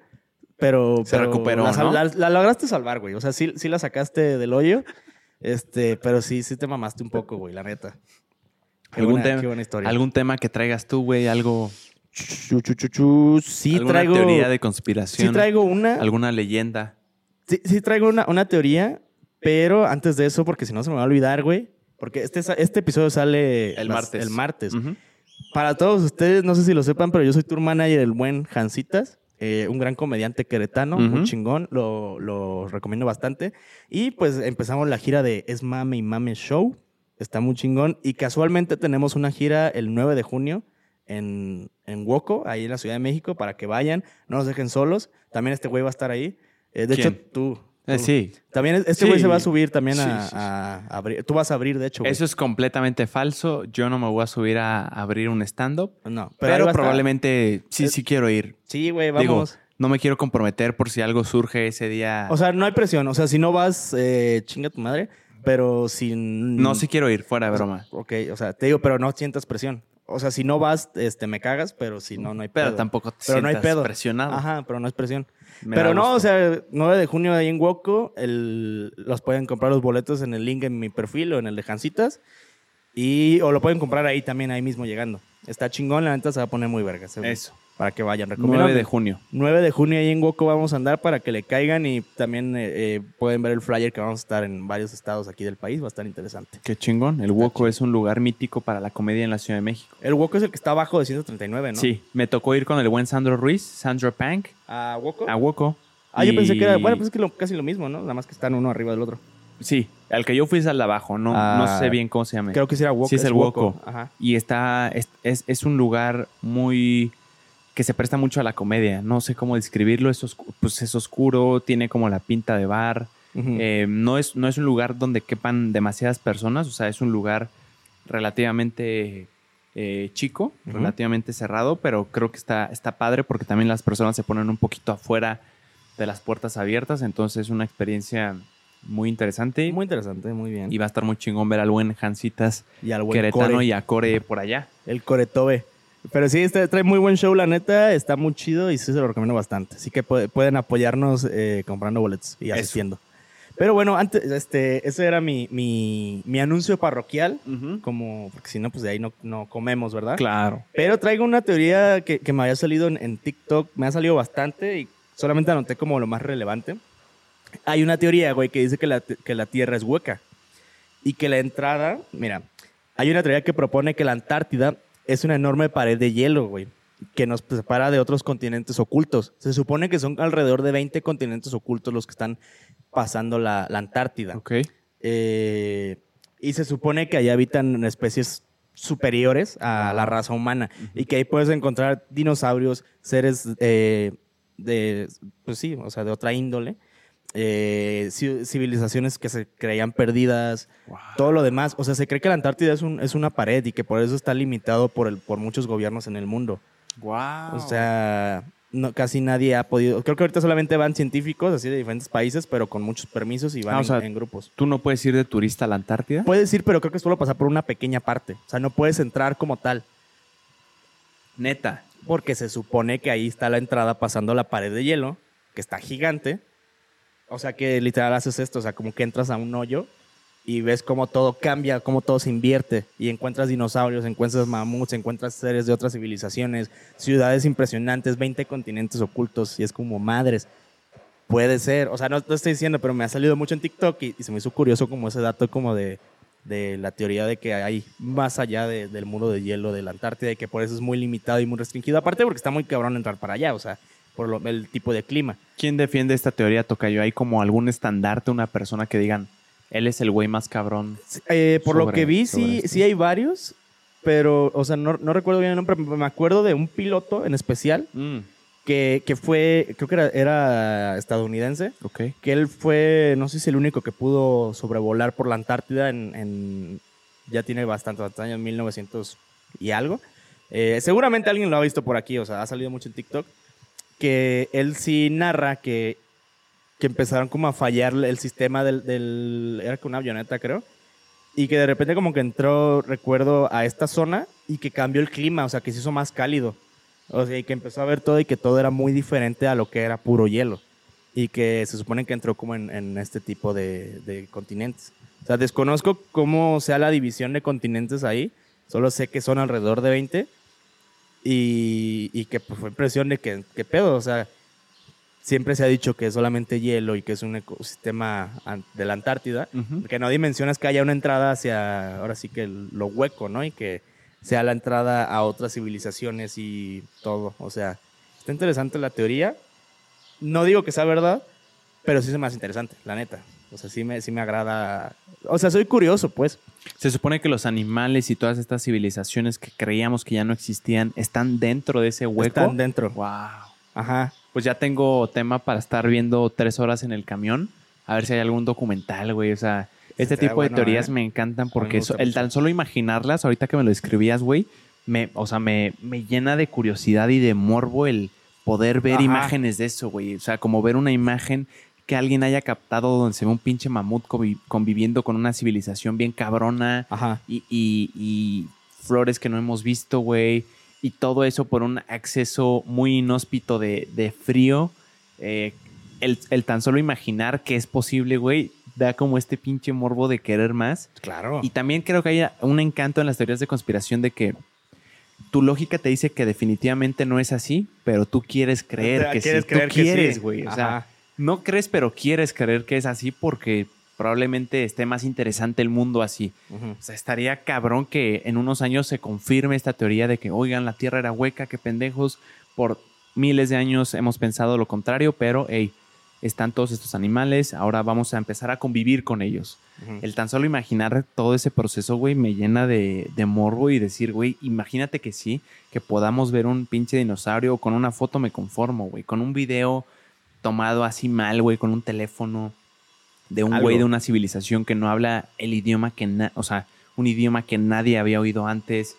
pero. Se recuperó. La, la, lograste salvar, güey. O sea, sí, sí la sacaste del hoyo. Este, pero sí, sí te mamaste un poco, güey, la neta. ¿Algún, tema, ¿Algún tema que traigas tú, güey? Algo. sí traigo. teoría de conspiración? Sí traigo una. ¿Alguna leyenda? Sí, sí traigo una, una teoría, pero antes de eso, porque si no se me va a olvidar, güey. Porque este, este episodio sale el martes. El martes. Para todos ustedes, no sé si lo sepan, pero yo soy tour manager del buen Jancitas. Eh, un gran comediante queretano, muy chingón, lo, lo, recomiendo bastante. Y pues empezamos la gira de Es Mame y Mame Show, Está muy chingón. Y casualmente tenemos una gira el 9 de junio en, en Woco, ahí en la Ciudad de México, para que vayan, no nos dejen solos. También este güey va a estar ahí. Eh, de hecho, tú. Eh, sí. También este Sí. güey se va a subir también Sí, a, sí, sí. a abrir. Tú vas a abrir, de hecho. güey. Eso es completamente falso. Yo no me voy a subir a abrir un stand-up. No, Pero, estar. probablemente sí, sí quiero ir. Sí, güey, Digo, vamos. no me quiero comprometer por si algo surge ese día. o sea, no hay presión. O sea, si no vas, eh, chinga tu madre. Pero si. no, sí quiero ir, fuera de broma. Ok, o sea, te digo, pero no sientas presión. O sea, si no vas, este, me cagas, pero si no, no hay pedo. Pero tampoco te Pero no hay pedo. presionado. Ajá, pero no es presión. Me pero no, o sea, 9 de junio ahí en Woco, el, los pueden comprar los boletos en el link en mi perfil o en el de Jancitas. Y, o lo pueden comprar ahí también, ahí mismo llegando. Está chingón, la neta se va a poner muy verga. seguro. Eso. Para que vayan, recomiendo. 9 de junio. 9 de junio ahí en Woco vamos a andar para que le caigan y también eh, eh, pueden ver el flyer que vamos a estar en varios estados aquí del país. Va a estar interesante. Qué chingón. El Woco es un lugar mítico para la comedia en la Ciudad de México. El Woco es el que está abajo de 139, ¿no? Sí, me tocó ir con el buen Sandro Ruiz, Sandro Pank, ¿A Woco? a Woco. Ah, yo pensé que era. Bueno, pues es que lo- casi lo mismo, ¿no? Nada más que están uno arriba del otro. Sí, al que yo fui es al de abajo, no, Ah, no sé bien cómo se llama. Creo que sí era Woco. Sí, es el Woco. Y está, es, es, es un lugar muy que se presta mucho a la comedia. No sé cómo describirlo. Es, pues es oscuro, tiene como la pinta de bar. Eh, no, es, no es un lugar donde quepan demasiadas personas. O sea, es un lugar relativamente eh, chico, relativamente cerrado, pero creo que está, está padre porque también las personas se ponen un poquito afuera de las puertas abiertas. Entonces es una experiencia muy interesante. Muy interesante, muy bien. y va a estar muy chingón ver al buen Jancitas Y al buen Queretano Core, y a Core por allá. el Coretobe. Pero sí, este, trae muy buen show, la neta. Está muy chido y sí se lo recomiendo bastante. Así que puede- pueden apoyarnos eh, comprando boletos y Eso. asistiendo. Pero bueno, antes, este, ese era mi, mi, mi anuncio parroquial. Como, porque si no, pues de ahí no, no comemos, ¿verdad? Claro. Pero traigo una teoría que, que me había salido en, en TikTok, me ha salido bastante y solamente anoté como lo más relevante. Hay una teoría, güey, que dice que la, que la Tierra es hueca y que la entrada, mira, hay una teoría que propone que la Antártida es una enorme pared de hielo, güey, que nos separa de otros continentes ocultos. Se supone que son alrededor de 20 continentes ocultos los que están pasando la, la Antártida. Ok. Eh, y se supone que allá habitan especies superiores a la raza humana y que ahí puedes encontrar dinosaurios, seres eh, de, pues sí, o sea, de otra índole, eh, ci- civilizaciones que se creían perdidas, todo lo demás. O sea, se cree que la Antártida es, un- es una pared y que por eso está limitado por, el, por muchos gobiernos en el mundo. Wow. O sea, no, casi nadie ha podido. Creo que ahorita solamente van científicos, así de diferentes países, pero con muchos permisos y van Ah, o en- sea, en grupos. ¿Tú no puedes ir de turista a la Antártida? Puedes ir, pero creo que solo pasar por una pequeña parte. O sea, no puedes entrar como tal. Neta. Porque se supone que ahí está la entrada pasando la pared de hielo, que está gigante. O sea que literal haces esto, o sea, como que entras a un hoyo y ves cómo todo cambia, cómo todo se invierte. Y encuentras dinosaurios, encuentras mamuts, encuentras seres de otras civilizaciones, ciudades impresionantes, 20 continentes ocultos. Y es como madres. Puede ser, o sea, no lo estoy diciendo, pero me ha salido mucho en TikTok y, y se me hizo curioso como ese dato como de, de la teoría de que hay más allá de- del muro de hielo de la Antártida y que por eso es muy limitado y muy restringido. Aparte porque está muy cabrón entrar para allá, o sea, por lo- el tipo de clima. ¿Quién defiende esta teoría, Tocayo? ¿Hay como algún estandarte, una persona que digan, él es el güey más cabrón? Eh, por lo que vi, sí, esto. sí hay varios, pero, o sea, no, no recuerdo bien el nombre, pero me acuerdo de un piloto en especial que, que fue, creo que era, era estadounidense, que él fue, no sé si el único que pudo sobrevolar por la Antártida en, en- ya tiene bastantes bastantes años, 1900 y algo. Eh, seguramente alguien lo ha visto por aquí, o sea, ha salido mucho en TikTok, que él sí narra que, que empezaron como a fallar el sistema del, del, era que una avioneta creo, y que de repente como que entró, recuerdo, a esta zona y que cambió el clima, o sea, que se hizo más cálido. O sea, y que empezó a ver todo y que todo era muy diferente a lo que era puro hielo. Y que se supone que entró como en, este tipo de, de continentes. O sea, desconozco cómo sea la división de continentes ahí. Solo sé que son alrededor de 20. Y, y que pues, fue impresión de que, pedo, o sea, siempre se ha dicho que es solamente hielo y que es un ecosistema de la Antártida. Ujú. Que no dimensionas que haya una entrada hacia, ahora sí que lo hueco, ¿no? Y que sea la entrada a otras civilizaciones y todo. O sea, está interesante la teoría. No digo que sea verdad, pero sí es más interesante, la neta. O sea, sí me, sí me agrada. O sea, soy curioso, pues. Se supone que los animales y todas estas civilizaciones que creíamos que ya no existían están dentro de ese hueco. Están dentro. Wow. Ajá. Pues ya tengo tema para estar viendo tres horas en el camión A ver si hay algún documental, güey. O sea, este tipo de teorías ¿eh? me encantan porque el tan solo imaginarlas, ahorita que me lo escribías, güey, me, o sea, me, me llena de curiosidad y de morbo el poder ver Ajá. imágenes de eso, güey. O sea, como ver una imagen que alguien haya captado donde se ve un pinche mamut convi- conviviendo con una civilización bien cabrona Ajá. y, y- y flores que no hemos visto, güey. Y todo eso por un acceso muy inhóspito de, de frío. Eh, el, el tan solo imaginar que es posible, güey, da como este pinche morbo de querer más. Claro. Y también creo que hay un encanto en las teorías de conspiración de que tu lógica te dice que definitivamente no es así, pero tú quieres creer Te- que quieres sí. creer tú que quieres, sí. güey. O sea. No crees, pero quieres creer que es así porque probablemente esté más interesante el mundo así. O sea, estaría cabrón que en unos años se confirme esta teoría de que, oigan, la Tierra era hueca, qué pendejos. Por miles de años hemos pensado lo contrario, pero, hey, están todos estos animales, ahora vamos a empezar a convivir con ellos. El tan solo imaginar todo ese proceso, güey, me llena de, de morbo y decir, güey, imagínate que sí, que podamos ver un pinche dinosaurio, con una foto me conformo, güey, con un video tomado así mal, güey, con un teléfono de un Algo. güey de una civilización que no habla el idioma que, na- o sea, un idioma que nadie había oído antes.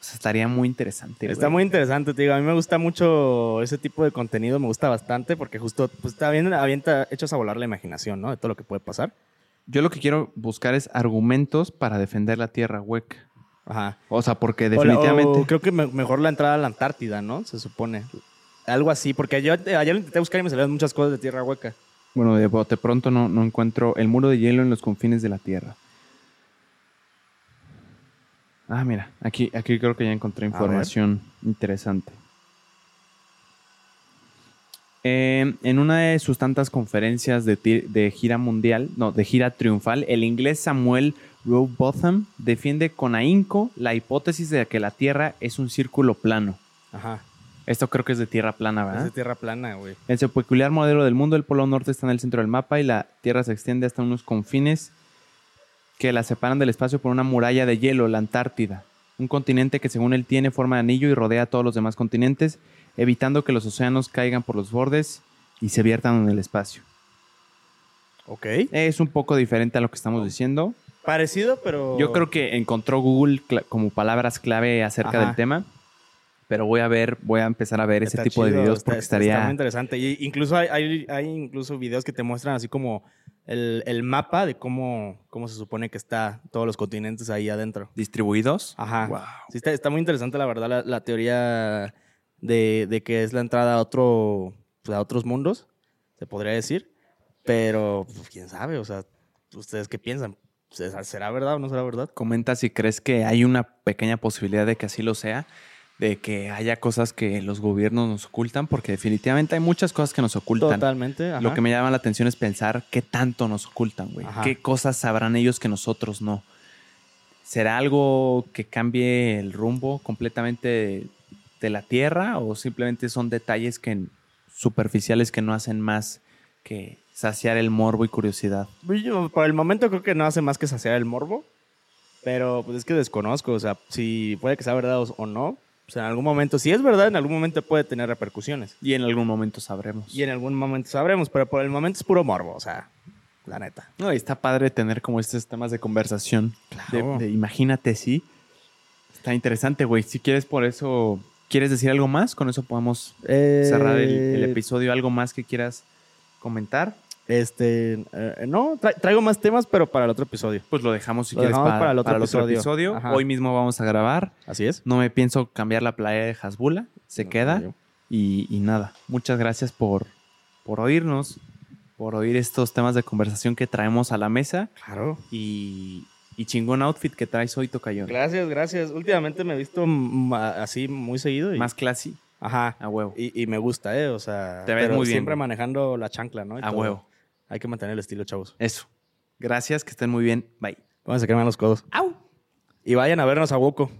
O sea, estaría muy interesante. Está güey. muy interesante, te digo. A mí me gusta mucho ese tipo de contenido, me gusta bastante porque justo pues, está bien, avienta, echas a volar la imaginación, ¿no? De todo lo que puede pasar. Yo lo que quiero buscar es argumentos para defender la Tierra hueca. Ajá. O sea, porque O la- definitivamente... o creo que me- mejor la entrada a la Antártida, ¿no? Se supone. Algo así, porque yo eh, ayer intenté buscar y me salieron muchas cosas de tierra hueca. Bueno, de bote pronto no, no encuentro el muro de hielo en los confines de la Tierra. Ah, mira, aquí, aquí creo que ya encontré información interesante. Eh, en una de sus tantas conferencias de, de gira mundial, no, de gira triunfal, el inglés Samuel Rowbotham defiende con ahínco la hipótesis de que la Tierra es un círculo plano. Ajá. Esto creo que es de tierra plana, Es ¿verdad? de tierra plana, güey. En su peculiar modelo del mundo, el polo norte está en el centro del mapa y la Tierra se extiende hasta unos confines que la separan del espacio por una muralla de hielo, la Antártida. Un continente que según él tiene forma de anillo y rodea a todos los demás continentes, evitando que los océanos caigan por los bordes y se viertan en el espacio. Ok. Es un poco diferente a lo que estamos diciendo. Parecido, pero. Yo creo que encontró Google como palabras clave acerca Ajá. del tema, pero voy a ver, voy a empezar a ver ese Está tipo de chido, videos está- porque está- Está estaría muy interesante. Y incluso hay, hay, hay incluso videos que te muestran así como el, el mapa de cómo, cómo se supone que está todos los continentes ahí adentro. distribuidos. Ajá. Wow. Sí, está, está muy interesante, la verdad, la, la teoría de, de que es la entrada a otro, pues, a otros mundos, se podría decir. Pero, pues, quién sabe, o sea, ¿ustedes qué piensan? ¿Será será verdad o no será verdad? Comenta si crees que hay una pequeña posibilidad de que así lo sea, de que haya cosas que los gobiernos nos ocultan, porque definitivamente hay muchas cosas que nos ocultan. Totalmente. ajá. Lo que me llama la atención es pensar qué tanto nos ocultan, güey. Ajá. ¿Qué cosas sabrán ellos que nosotros no? ¿Será algo que cambie el rumbo completamente de, de la Tierra o simplemente son detalles que superficiales que no hacen más que saciar el morbo y curiosidad? Pues yo, por el momento creo que no hace más que saciar el morbo. Pero pues es que desconozco, o sea, si puede que sea verdad o no. O sea, en algún momento, si es verdad, en algún momento puede tener repercusiones. Y en algún momento sabremos. Y en algún momento sabremos, pero por el momento es puro morbo, o sea, la neta. No, y está padre tener como estos temas de conversación. Claro. De, de imagínate, sí. Está interesante, güey. Si quieres por eso, ¿quieres decir algo más? Con eso podemos cerrar el, el Eh, episodio. ¿Algo más que quieras comentar? Este, eh, no, tra- traigo más temas, pero para el otro episodio. Pues lo dejamos si Lo quieres dejamos para, para el otro para episodio. Hoy mismo vamos a grabar. Así es. No me pienso cambiar la playa de Hasbula. Se queda. Y, y nada, muchas gracias por, por oírnos, por oír estos temas de conversación que traemos a la mesa. Claro. Y, y chingón outfit que traes hoy, Tocayo. Gracias, gracias. Últimamente me he visto así muy seguido. Y, Más classy, Ajá. a huevo. Y, y me gusta, ¿eh? O sea, Te ves pero muy bien, siempre manejando la chancla, ¿no? Y A todo. huevo. Hay que mantener el estilo, chavos. Eso. Gracias, que estén muy bien. Bye. Vamos a sacarme los codos. ¡Au! Y vayan a vernos a Woco.